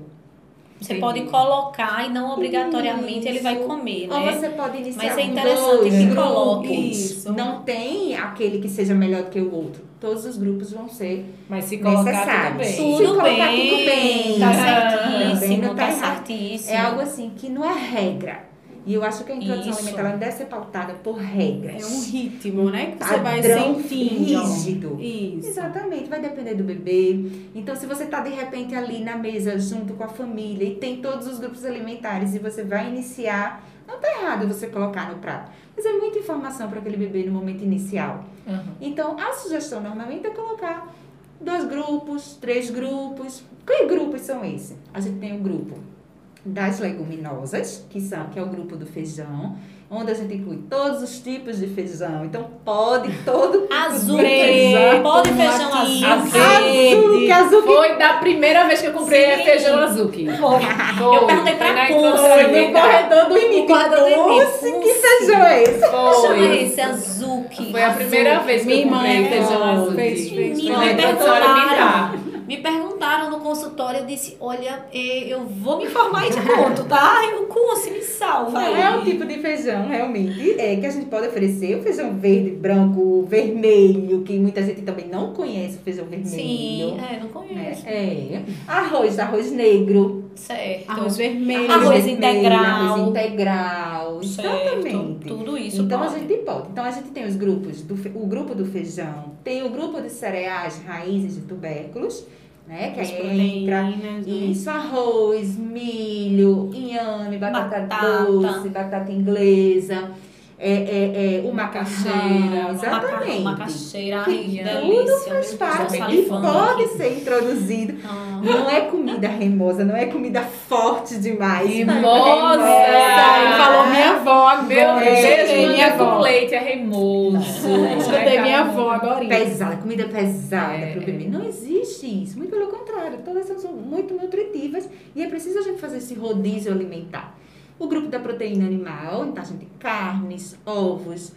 Você Entendi. pode colocar e não obrigatoriamente Isso. ele vai comer, né? Ou você pode iniciar Mas é interessante que coloque. Isso. Não tem aquele que seja melhor do que o outro. Todos os grupos vão ser Mas se colocar necessários. tudo bem. Tudo se bem. tudo bem. Tá certíssimo, tá, tá certíssimo. É algo assim que não é regra. E eu acho que a introdução Isso. alimentar ela deve ser pautada por regras. É um ritmo, né? Que você vai sentindo. rígido. Isso. Exatamente. Vai depender do bebê. Então, se você está de repente ali na mesa junto com a família e tem todos os grupos alimentares e você vai iniciar Não tá errado você colocar no prato, mas é muita informação para aquele bebê no momento inicial. Uhum. Então, a sugestão normalmente é colocar dois grupos, três grupos. Que grupos são esses? A gente tem o grupo das leguminosas, que, são, que é o grupo do feijão, onde a gente inclui todos os tipos de feijão. Então, pode todo tipo Azul, de feijão. pode feijão azul, Azul, que azul que Foi da primeira vez que eu comprei Sim. feijão azul. Que Foi. Foi. Eu perguntei pra Cunha, introdução no corredor do IMIP. Nossa, que feijão é esse? Chama Foi. esse azul que Foi a primeira vez que Minha eu comprei irmã feijão azul. fez- fez- fez. Perguntaram. alimentar. Me perguntaram no consultório, eu disse, olha, eh, eu vou me informar e te conto, tá? Eu curso, me salva aí. É o tipo de feijão, realmente, é, que a gente pode oferecer. O feijão verde, branco, vermelho, que muita gente também não conhece o feijão vermelho. Sim, é, não né? conheço. É. Arroz, arroz negro. Certo. Arroz vermelho. Arroz vermelho, integral. Arroz integral. Certo. Exatamente. Tudo isso Então a pode. gente pode. Então a gente tem os grupos, do, o grupo do feijão, tem o grupo de cereais, raízes e tubérculos, né? Que As aí entra né? isso, arroz, milho, inhame, batata, Batata. doce, batata inglesa, é, é, é, o macaxeira, exatamente. Macaxeira, ai, Que que tudo delícia. faz parte e pode aqui. ser introduzido. Ah. Não é comida remosa, não é comida forte demais. Remosa! Aí falou minha avó agora. Meu Deus, Escutei minha manga com avó. leite é remoso. Escutei minha avó agora. pesada, comida pesada É, para o bebê. Não existe isso. Muito pelo contrário. Todas são muito nutritivas e é preciso a gente fazer esse rodízio alimentar. O grupo da proteína animal, então a gente carnes, ovos,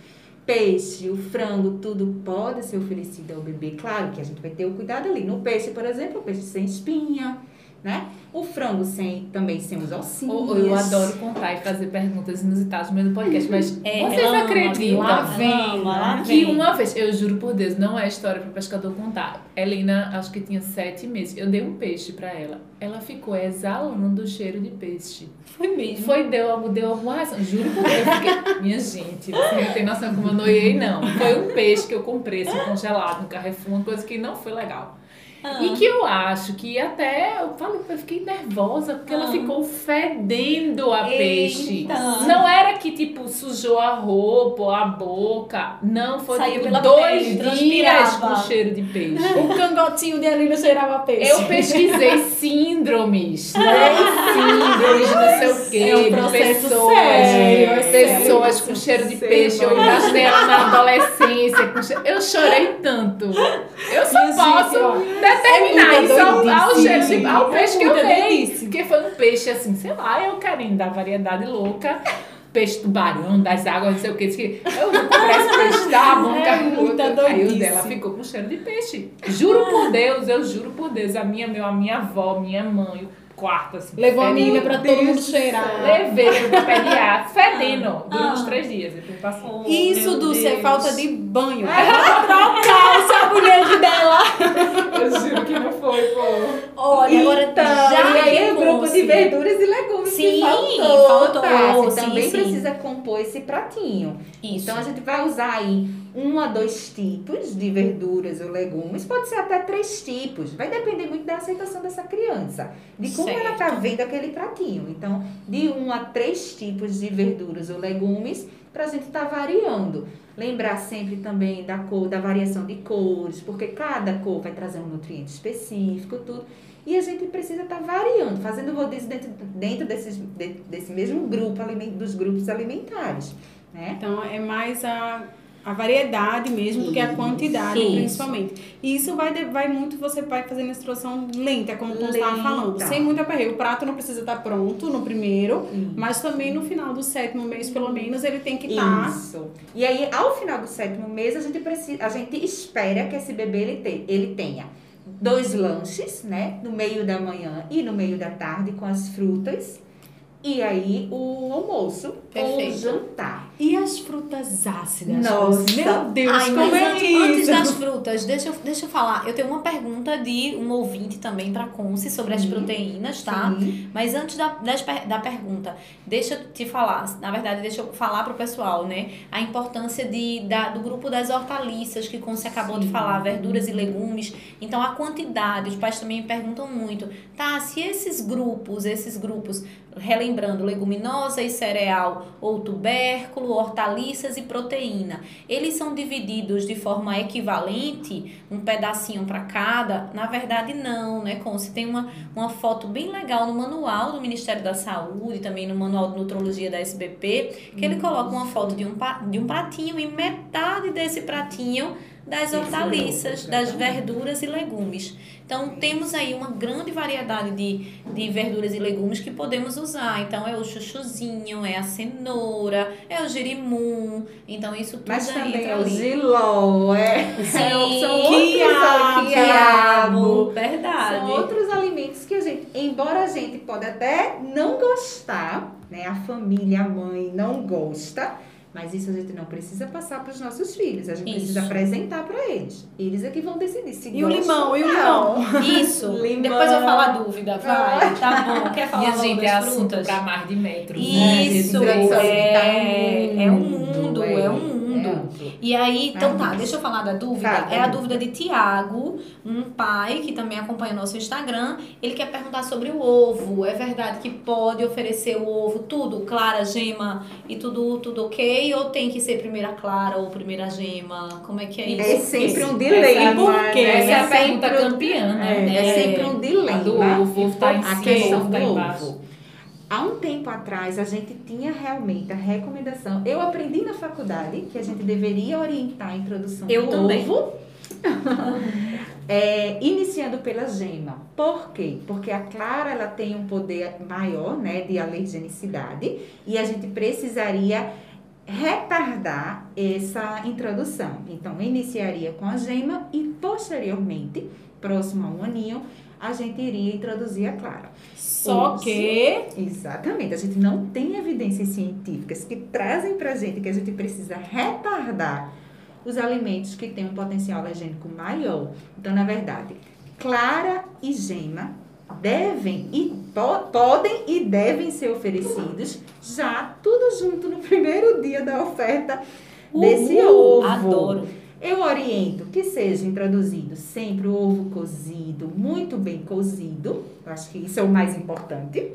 peixe, o frango, tudo pode ser oferecido ao bebê. Claro que a gente vai ter o cuidado ali. No peixe, por exemplo, o peixe sem espinha, né? O frango sem, também sem os ossinhos. Oh, eu adoro contar e fazer perguntas inusitadas no meio do podcast, mas É, vocês acreditam lá vem, lá que vem. uma vez, eu juro por Deus, não é história para pescador contar. Helena, acho que tinha sete meses, eu dei um peixe para ela. Ela ficou exalando o cheiro de peixe. Foi mesmo. Foi, deu, deu alguma razão. Juro por Deus. eu Fiquei... Minha gente, você não tem noção como eu noiei, não. Foi um peixe que eu comprei, assim, congelado no Carrefour, uma coisa que não foi legal. Ah. E que eu acho que até, eu falei, eu fiquei nervosa, porque ela Ah. ficou fedendo a peixe. Eita. Não era que, tipo, sujou a roupa ou a boca. Não, foi Saiu tipo, dois pele, dias com cheiro de peixe. O cangotinho de Alina cheirava peixe. Eu pesquisei síndromes, né? Síndromes, não sei o quê, É um processo pessoas, sério, é pessoas sério. com cheiro de peixe. Eu mano. imaginei ela na adolescência. Com cheiro... Eu chorei tanto. Eu só posso gente, determinar é isso ao, ao, cheiro ao É peixe que eu muita dei. Porque foi um peixe assim, sei lá, eu querendo dar variedade louca. Peixe tubarão, das águas, não sei o que. Eu vou comprar esse peixe, tá bom, É muita Aí o dela ficou com cheiro de peixe. Juro por Deus, eu juro por Deus. A minha, meu, a minha avó, minha mãe, o quarto, assim. Levou a menina pra todo mundo cheirar. Levei pro pediatra, fedendo. Durante Ah. uns três dias. Depois passou. Oh, Isso, Dulce, é falta de banho. Ela trocar o sabonete dela. Eu juro que não foi, pô. Olha, agora Então, já e aí o grupo de verduras e legumes Sim, que faltou, faltou, tá? Você sim, também sim. precisa compor esse pratinho. Isso. Então a gente vai usar aí um a dois tipos de verduras ou legumes, pode ser até três tipos. Vai depender muito da aceitação dessa criança, de como ela tá vendo aquele pratinho. Então, de um a três tipos de verduras ou legumes para a gente estar variando. Lembrar sempre também da cor, da variação de cores, porque cada cor vai trazer um nutriente específico, tudo. E a gente precisa estar variando, fazendo rodízio dentro, dentro desses, de- desse mesmo grupo dos grupos alimentares, né? Então é mais a, a variedade mesmo do que a quantidade, isso. principalmente. E isso vai, vai muito, você vai fazendo a instrução lenta, como você estava falando. Sem muito aperreio. O prato não precisa estar pronto no primeiro, Isso. mas também no final do sétimo mês, pelo menos, ele tem que estar. Isso. E aí, ao final do sétimo mês, a gente precisa, a gente espera que esse bebê ele, te, ele tenha dois lanches, né? No meio da manhã e no meio da tarde com as frutas. E aí o almoço ou o Perfeito. jantar. E as frutas ácidas? Nossa. Meu Deus, Ai, como é antes, isso? antes das frutas, deixa eu, deixa eu falar. Eu tenho uma pergunta de um ouvinte também para Conce sobre as Sim. proteínas, tá? Sim. Mas antes da, das da pergunta, deixa eu te falar, na verdade, deixa eu falar pro pessoal, né? A importância de, da, do grupo das hortaliças, que você acabou de Sim. falar, verduras e legumes. Então, a quantidade, os pais também me perguntam muito, tá? Se esses grupos, esses grupos, relembrando, leguminosa e cereal, ou tubérculo, hortaliças e proteína, eles são divididos de forma equivalente, um pedacinho para cada? Na verdade, não, né? Como se tem uma, uma foto bem legal no manual do Ministério da Saúde, também no manual de nutrologia da SBP, que ele coloca uma foto de um, de um pratinho e metade desse pratinho das hortaliças, das verduras e legumes. Então, temos aí uma grande variedade de, de verduras e legumes que podemos usar. Então, é o chuchuzinho, é a cenoura, é o girimum. Então, isso tudo Mas também é o giló, é. Sim, são outros quiabo, quiabo. Verdade. São outros alimentos que a gente, embora a gente pode até não gostar, né? A família, a mãe não gosta, mas isso a gente não precisa passar para os nossos filhos. A gente Isso. precisa apresentar para eles. Eles é que vão decidir se E o limão, e o não. Isso. Limão. Depois eu falo a dúvida, vai. Tá bom. Quer falar Minha logo gente, das é frutas? para mais de metro. né? Isso, Gente, é, é um mundo, é, é um mundo. é amplo. E aí, então tá, Mas- deixa eu falar da dúvida. Fala. É a dúvida de Tiago, um pai que também acompanha nosso Instagram. Ele quer perguntar sobre o ovo. É verdade que pode oferecer o ovo tudo, clara, gema e tudo, tudo ok? Ou tem que ser primeira clara ou primeira gema? Como é que é isso? É sempre um Essa- dilema. por quê? né? Essa é a sempre pergunta um- campeã, né? É, é sempre um A dilema. do ovo, o ovo tá em cima, questão ovo do tá embaixo. Há um tempo atrás, a gente tinha realmente a recomendação. Eu aprendi na faculdade que a gente deveria orientar a introdução Eu do também. ovo. É, iniciando pela gema. Por quê? Porque a clara ela tem um poder maior né, de alergenicidade e a gente precisaria retardar essa introdução. Então, iniciaria com a gema e posteriormente, próximo a um aninho, a gente iria introduzir a clara. Só Isso. que Exatamente. A gente não tem evidências científicas que trazem pra gente que a gente precisa retardar os alimentos que têm um potencial alergênico maior. Então, na verdade, clara e gema devem e po- podem e devem ser oferecidos já tudo junto no primeiro dia da oferta desse ovo. Adoro. Eu oriento que seja introduzido sempre o ovo cozido, muito bem cozido. Eu acho que isso é o mais importante,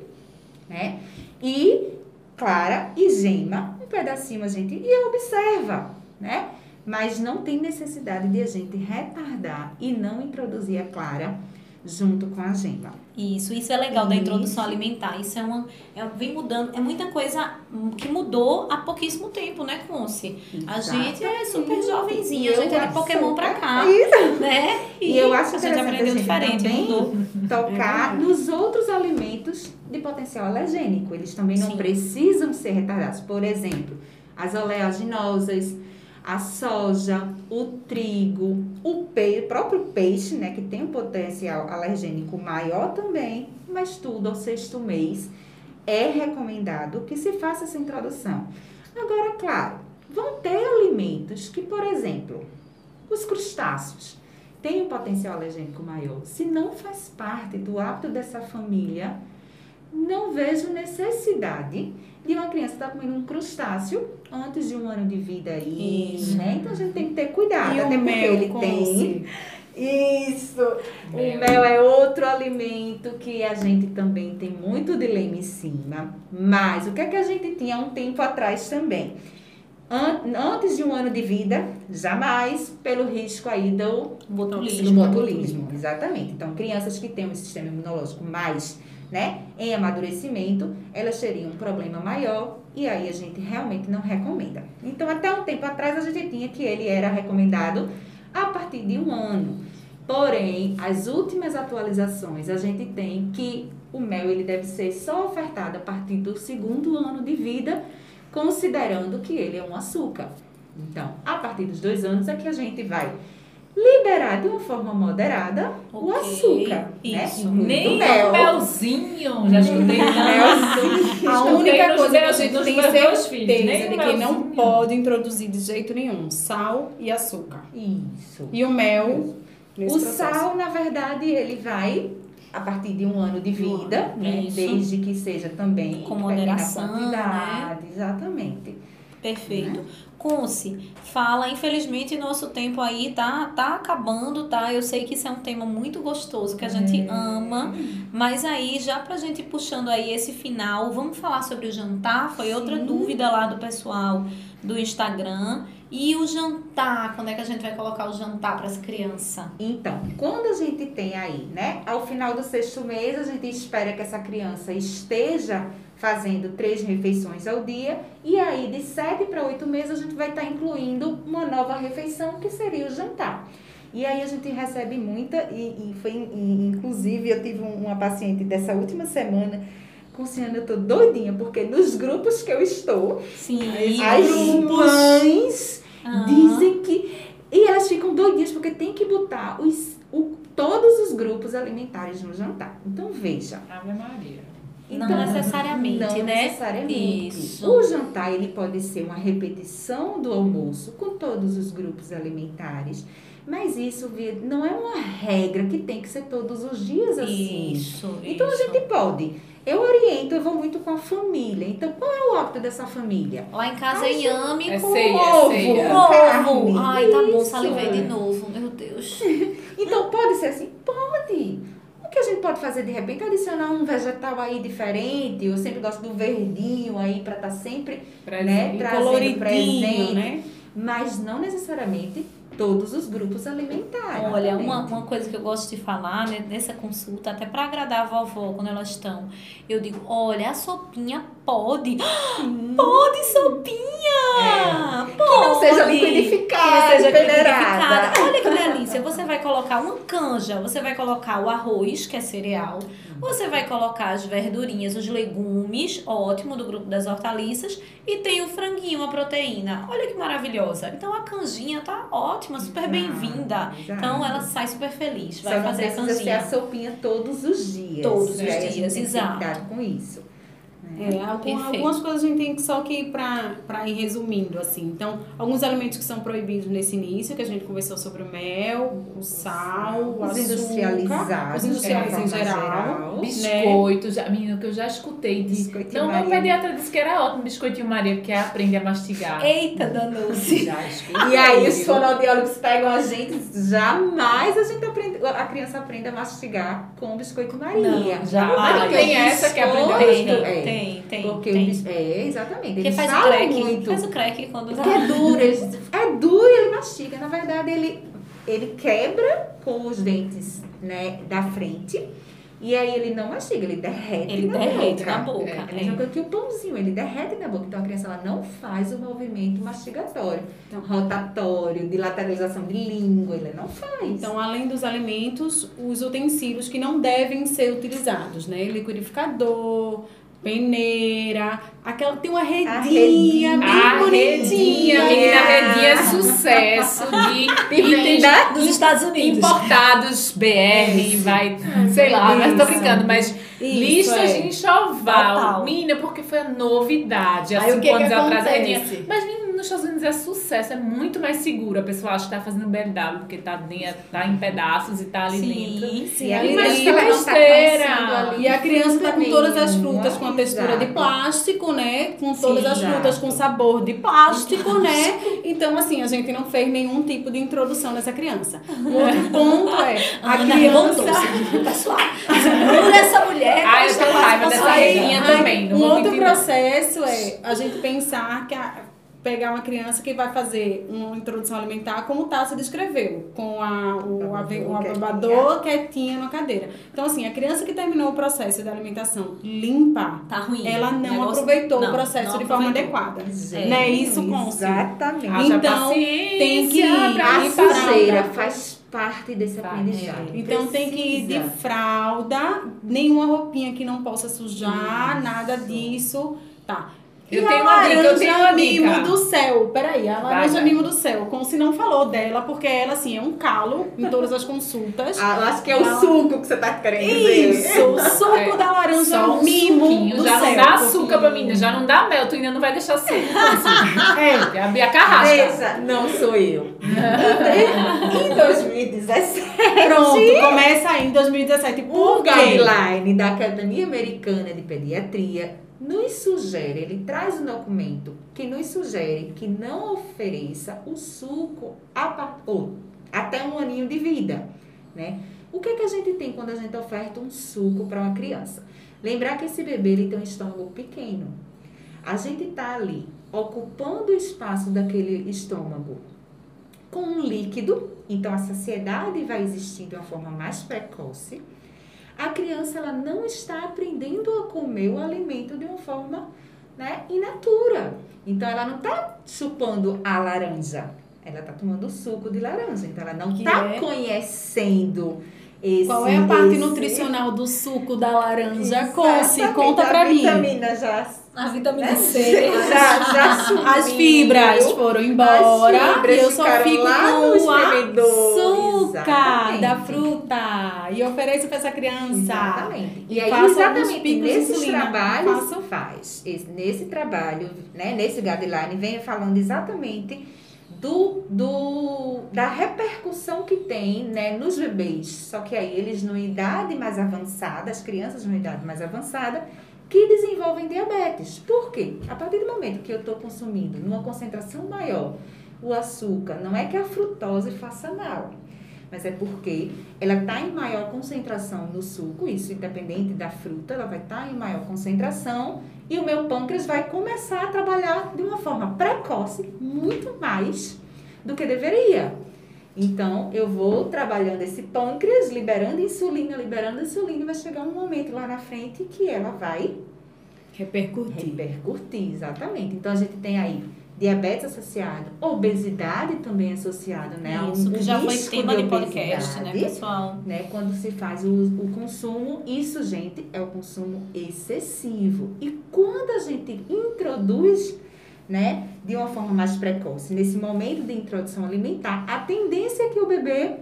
né? E clara e gema, um pedacinho a gente e observa, né? Mas não tem necessidade de a gente retardar e não introduzir a clara junto com a gema. Isso, isso é legal da introdução Isso. alimentar. Isso é uma. É, vem mudando. É muita coisa que mudou há pouquíssimo tempo, né, Conce? A gente é super jovenzinha, a E gente é de Pokémon pra cá. Isso. Né? E eu acho a gente aprendeu a gente diferente, também mudou. tocar nos outros alimentos de potencial alergênico. Eles também não Sim. precisam ser retardados. Por exemplo, as oleaginosas, a soja, o trigo, o o próprio peixe, né, que tem um potencial alergênico maior também, mas tudo ao sexto mês é recomendado que se faça essa introdução. Agora, claro, vão ter alimentos que, por exemplo, os crustáceos têm um potencial alergênico maior. Se não faz parte do hábito dessa família, não vejo necessidade de uma criança estar comendo um crustáceo antes de um ano de vida aí, Isso. né? Então a gente tem que ter cuidado, e até o porque mel ele tem. Isso! O Mel. mel é outro alimento que a gente também tem muito dilema em cima. Mas o que é que a gente tinha um tempo atrás também? An- Antes de um ano de vida, jamais pelo risco aí do Botulismo. do botulismo, exatamente. Então, crianças que têm um sistema imunológico mais, né, em amadurecimento, elas teriam um problema maior e aí a gente realmente não recomenda. Então, até um tempo atrás a gente tinha que ele era recomendado a partir de um ano. Porém, as últimas atualizações a gente tem que o mel ele deve ser só ofertado a partir do segundo ano de vida, considerando que ele é um açúcar. Então, a partir dos dois anos é que a gente vai liberar de uma forma moderada o Ok, açúcar, isso. né? Nem mel. o melzinho, já escutei Melzinho. A única coisa que a gente tem meus filhos, certeza nem de o que não pode introduzir de jeito nenhum sal e açúcar. Isso. E o mel nesse O processo. sal, na verdade, ele vai a partir de um ano de vida, né? Isso. Desde que seja também Com moderação, quantidade, exatamente. Perfeito. Conce, fala, infelizmente nosso tempo aí tá, tá acabando, tá? Eu sei que isso é um tema muito gostoso, que a gente ama, mas aí, já pra gente ir puxando aí esse final, vamos falar sobre o jantar? Foi outra Sim. dúvida lá do pessoal do Instagram. E o jantar, quando é que a gente vai colocar o jantar para as crianças? Então, quando a gente tem aí, né? Ao final do sexto mês, a gente espera que essa criança esteja fazendo três refeições ao dia. E aí, de sete para oito meses, a gente vai estar incluindo uma nova refeição, que seria o jantar. E aí a gente recebe muita, e, e foi, e, inclusive, eu tive um- uma paciente dessa última semana, Luciana, eu tô doidinha, porque nos grupos que eu estou, Sim. as mães Ah. dizem que. E elas ficam doidinhas porque tem que botar os, o, todos os grupos alimentares no jantar. Então veja. Ave Maria. Não Então, necessariamente, não né? necessariamente. Isso. O jantar ele pode ser uma repetição do almoço com todos os grupos alimentares. Mas isso não é uma regra que tem que ser todos os dias assim. Isso. Então a isso. gente pode. Eu oriento, eu vou muito com a família. Então, qual é o hábito dessa família? Lá em casa é inhame É com ceia, é ovo. ceia. Ovo. Ai, tá bom, salivei de novo. Meu Deus. Então pode ser assim? Pode. O que a gente pode fazer de repente? Adicionar um vegetal aí diferente. Eu sempre gosto do verdinho aí para estar sempre né, trazendo presente. né? Mas não necessariamente todos os grupos alimentares. Olha, uma, uma coisa que eu gosto de falar né, nessa consulta, até para agradar a vovó quando elas estão, eu digo: olha, a sopinha pode. Pode, sopinha! Pode! Que não seja Que liquidificada, seja peneirada. Olha que delícia. Você vai colocar uma canja, você vai colocar o arroz, que é cereal, você vai colocar as verdurinhas, os legumes, ótimo, do grupo das hortaliças, e tem o franguinho, a proteína. Olha que maravilhosa. Então a canjinha tá ótima, super Exato, bem-vinda. Então ela sai super feliz, Só vai não fazer a precisa ser canjinha. a sopinha todos os dias. Todos os gente dias, exato. com isso. É, algum- Perfeito. algumas coisas a gente tem que só que ir pra, pra ir resumindo, assim. Então, alguns alimentos que são proibidos nesse início, que a gente conversou sobre o mel, o sal, o Os açúcar, industrializados. os industriais de em forma geral. Biscoito, já, menina, que eu já escutei de. Não, Maria. meu pediatra disse que era ótimo biscoitinho Maria, porque aprende a mastigar. Eita, danou-se. Já escutei. E aí os fonoaudiólogos pegam a gente, jamais a gente aprende, a criança aprende a mastigar com biscoito Maria. Não, jamais. Mas não tem essa que aprendeu Tem, Biscoito- é, tem, tem. Porque tem. o bis- é, exatamente. Porque Eles faz o falam crack. muito. Faz o crack quando Porque é duro, eles, é duro e ele mastiga. Na verdade, ele, ele quebra com os dentes né, da frente. E aí ele não mastiga, ele derrete Ele na derrete boca. na boca. É, a é. mesma coisa que o pãozinho, ele derrete na boca. Então a criança ela não faz o movimento mastigatório, Então, rotatório, de lateralização de língua, ele não faz. Então, além dos alimentos, os utensílios que não devem ser utilizados, né? Liquidificador, peneira, aquela tem uma redinha, redinha. bem A bonitinha. redinha, menina, a redinha é sucesso de itens Dos Estados Unidos. importados BR, vai, sei lá, mas tô Isso. brincando, mas Isso, listas é. de enxoval. Total. Menina, porque foi a novidade, há Aí cinco que que anos atrás a redinha. Mas menina, nos Estados Unidos é sucesso, é muito mais seguro. A pessoa acha que tá fazendo BLW porque tá, dentro, tá em pedaços e tá ali dentro. Sim, sim. E mas que tá E a criança tá com todas as frutas com a textura de plástico, né? Com todas Sim, as exato. frutas com sabor de plástico, né? Então, assim, a gente não fez nenhum tipo de introdução nessa criança. Um outro ponto é a Ana criança. Pessoal, segura essa mulher. Ah, eu está tenho raiva dessa também. Um outro processo é a gente pensar que a- pegar uma criança que vai fazer uma introdução alimentar, como o Tássia descreveu, com a, o, o Babador, ababador quietinha na cadeira. Então, assim, a criança que terminou o processo de alimentação limpa, Tá ruim. ela não Negócio- aproveitou não, o processo não de forma aproveitou. adequada. Gente, Não é isso, Conce? Exatamente. Então, tem que ir A sujeira fralda. faz parte desse Faz. aprendizado. Então tem que ir de Precisa. fralda, nenhuma roupinha que não possa sujar, Isso. nada disso. Tá. Eu e tenho a uma dica, eu tenho uma mimo do céu. Peraí, a laranja vai. mimo do céu. Como se não falou dela, porque ela, assim, é um calo em todas as consultas. Ah, eu acho que é o Ela- suco que você tá querendo dizer. Isso, o suco É, da laranja Só um mimo suquinho, do já céu. não dá açúcar pra mim, já não dá mel, tu ainda não vai deixar suco. Assim. É. É abrir a carrasca. Veja, não sou eu. em 2017, Pronto, começa aí em 2017. o Por quê? guideline da Academia Americana de Pediatria nos sugere, ele traz um documento que nos sugere que não ofereça o suco a, ou, até um aninho de vida, né? O que, que a gente tem quando a gente oferta um suco para uma criança? Lembrar que esse bebê ele tem um estômago pequeno. A gente está ali ocupando o espaço daquele estômago com um líquido, então a saciedade vai existir de uma forma mais precoce. A criança ela não está aprendendo a comer o alimento de uma forma né, inatura. Então ela não está chupando a laranja, ela está tomando suco de laranja. Então ela não está é? conhecendo esse. Qual é a parte esse- nutricional do suco da laranja? Conce, conta a pra mim. vitamina já A vitamina né? C. já, já subiu. As fibras foram embora As fibras e eu só fico lá no com o espremedor. Açúcar da fruta e ofereço pra essa criança. Exatamente. E, E aí, exatamente, nesses trabalhos, Faço. faz. Esse- nesse trabalho, né, nesse guideline, vem falando exatamente do, do, da repercussão que tem né, nos bebês. Só que aí eles, numa idade mais avançada, as crianças numa idade mais avançada, que desenvolvem diabetes. Por quê? A partir do momento que eu estou consumindo numa concentração maior o açúcar, não é que a frutose faça mal, mas é porque ela está em maior concentração no suco, isso independente da fruta, ela vai estar em maior concentração e o meu pâncreas vai começar a trabalhar de uma forma precoce, muito mais do que deveria. Então, eu vou trabalhando esse pâncreas, liberando insulina, liberando insulina, e vai chegar um momento lá na frente que ela vai Repercutir. repercutir, exatamente. Então, a gente tem aí diabetes associado, obesidade também associado, né? um- Isso, que o já foi tema de de podcast, né, pessoal? né, quando se faz o, o consumo, isso, gente, é o consumo excessivo. E quando a gente introduz, né, de uma forma mais precoce, nesse momento de introdução alimentar, a tendência é que o bebê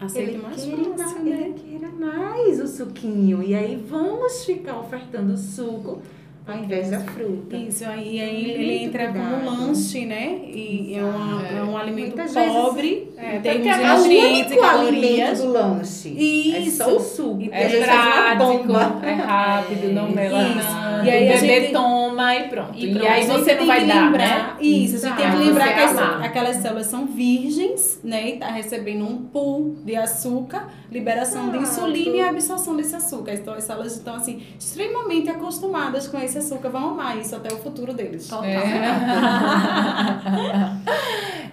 Aceita ele mais queira, fácil, mais, né? ele queira mais o suquinho. E aí vamos ficar ofertando suco ao invés da fruta. Isso, aí, aí ele entra como cuidado. lanche, né? E é, uma- é um alimento Muitas vezes- pobre É, em termos porque de é o e único alimento do lanche. Isso. É só o suco. E E É uma prático, é rápido, não mela nada. E aí a o bebê gente- toma e pronto. E E, pronto. aí A gente você não tem vai dar, lembrar, né? Isso, a gente tem que lembrar que as- aquelas células são virgens, né? E tá recebendo um pool de açúcar, liberação de Exato. insulina e absorção desse açúcar. Então as células estão assim, extremamente acostumadas com esse açúcar, vão amar isso até o futuro deles. Total.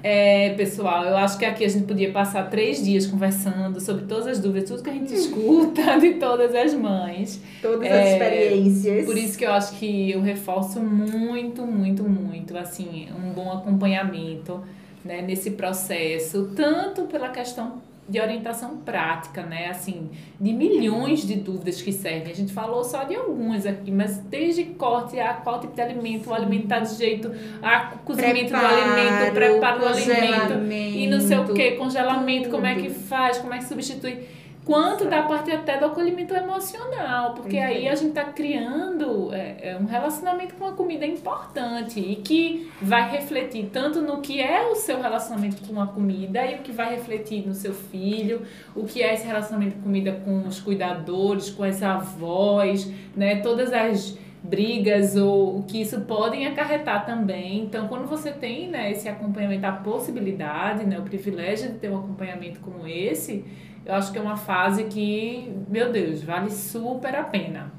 É, pessoal, eu acho que aqui a gente podia passar três dias conversando sobre todas as dúvidas, tudo que a gente escuta de todas as mães. Todas É, as experiências. Por isso que eu acho que eu reforço muito, muito, muito, assim, um bom acompanhamento né, nesse processo, tanto pela questão de orientação prática, né? Assim, de milhões de dúvidas que servem. A gente falou só de algumas aqui, mas desde corte a qual tipo de alimento, o alimento tá de jeito, a cozimento do alimento, preparo do alimento, e não sei o que, congelamento, como é que tudo. faz, como é que substitui. Quanto da parte até do acolhimento emocional, porque Pois aí é. a gente tá criando é, é, um relacionamento com a comida importante e que vai refletir tanto no que é o seu relacionamento com a comida e o que vai refletir no seu filho, o que é esse relacionamento com comida com os cuidadores, com as avós, né? Todas as brigas ou o que isso podem acarretar também. Então, quando você tem né, esse acompanhamento, a possibilidade, né, o privilégio de ter um acompanhamento como esse, eu acho que é uma fase que, meu Deus, vale super a pena.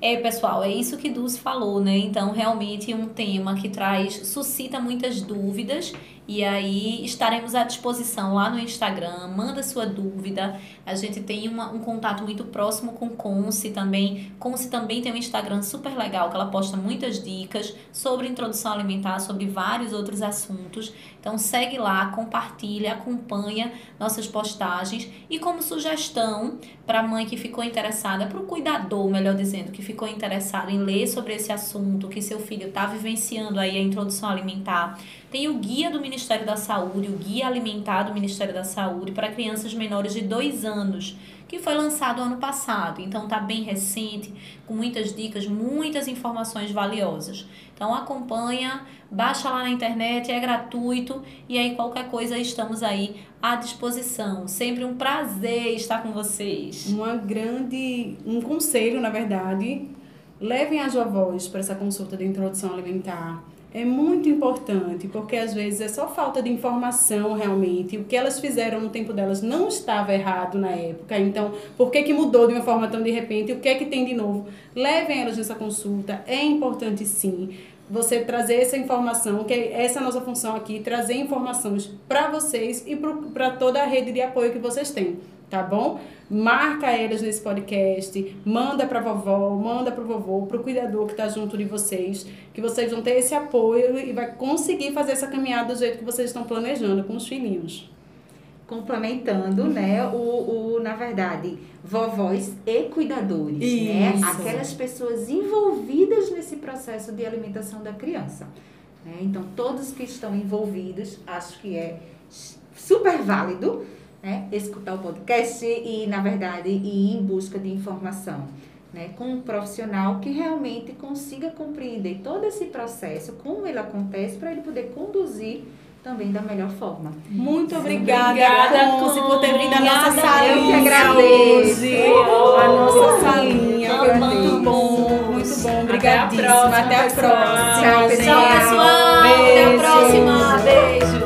É, pessoal, é isso que Dulce falou, né? Então, realmente é um tema que traz, suscita muitas dúvidas E aí estaremos à disposição lá no Instagram. Manda sua dúvida. A gente tem uma, um contato muito próximo com Conce também. Conce também tem um Instagram super legal que ela posta muitas dicas sobre introdução alimentar, sobre vários outros assuntos. Então segue lá, compartilha, acompanha nossas postagens e como sugestão para a mãe que ficou interessada, para o cuidador, melhor dizendo, que ficou interessado em ler sobre esse assunto, que seu filho está vivenciando aí a introdução alimentar, tem o guia do Ministério da Saúde, o guia alimentar do Ministério da Saúde para crianças menores de dois anos, que foi lançado ano passado. Então tá bem recente, com muitas dicas, muitas informações valiosas. Então acompanha, baixa lá na internet, é gratuito e aí qualquer coisa estamos aí à disposição. Sempre um prazer estar com vocês. Uma grande, um conselho, na verdade, levem as avós para essa consulta de introdução alimentar é muito importante, porque às vezes é só falta de informação realmente. O que elas fizeram no tempo delas não estava errado na época. Então, por que, que mudou de uma forma tão de repente? O que é que tem de novo? Levem elas nessa consulta. É importante sim você trazer essa informação, que é essa é a nossa função aqui, trazer informações para vocês e para toda a rede de apoio que vocês têm tá bom? Marca elas nesse podcast, manda pra vovó, manda pro vovô, pro cuidador que tá junto de vocês, que vocês vão ter esse apoio e vai conseguir fazer essa caminhada do jeito que vocês estão planejando com os filhinhos. Complementando, né, o, o, na verdade, vovós e cuidadores, né? Isso. né? Aquelas pessoas envolvidas nesse processo de alimentação da criança. Né? Então, todos que estão envolvidos, acho que é super válido né? escutar o podcast e, na verdade, ir em busca de informação. Né, com um profissional que realmente consiga compreender todo esse processo, como ele acontece, para ele poder conduzir também da melhor forma. Muito obrigada, Obrigada, Conce, por ter vindo a nossa salinha eu que agradeço. A nossa salinha muito bom, muito bom. Obrigadíssima. próxima, Até a pessoal. próxima. Tchau, gente. Tchau, pessoal. Até a próxima. Beijo.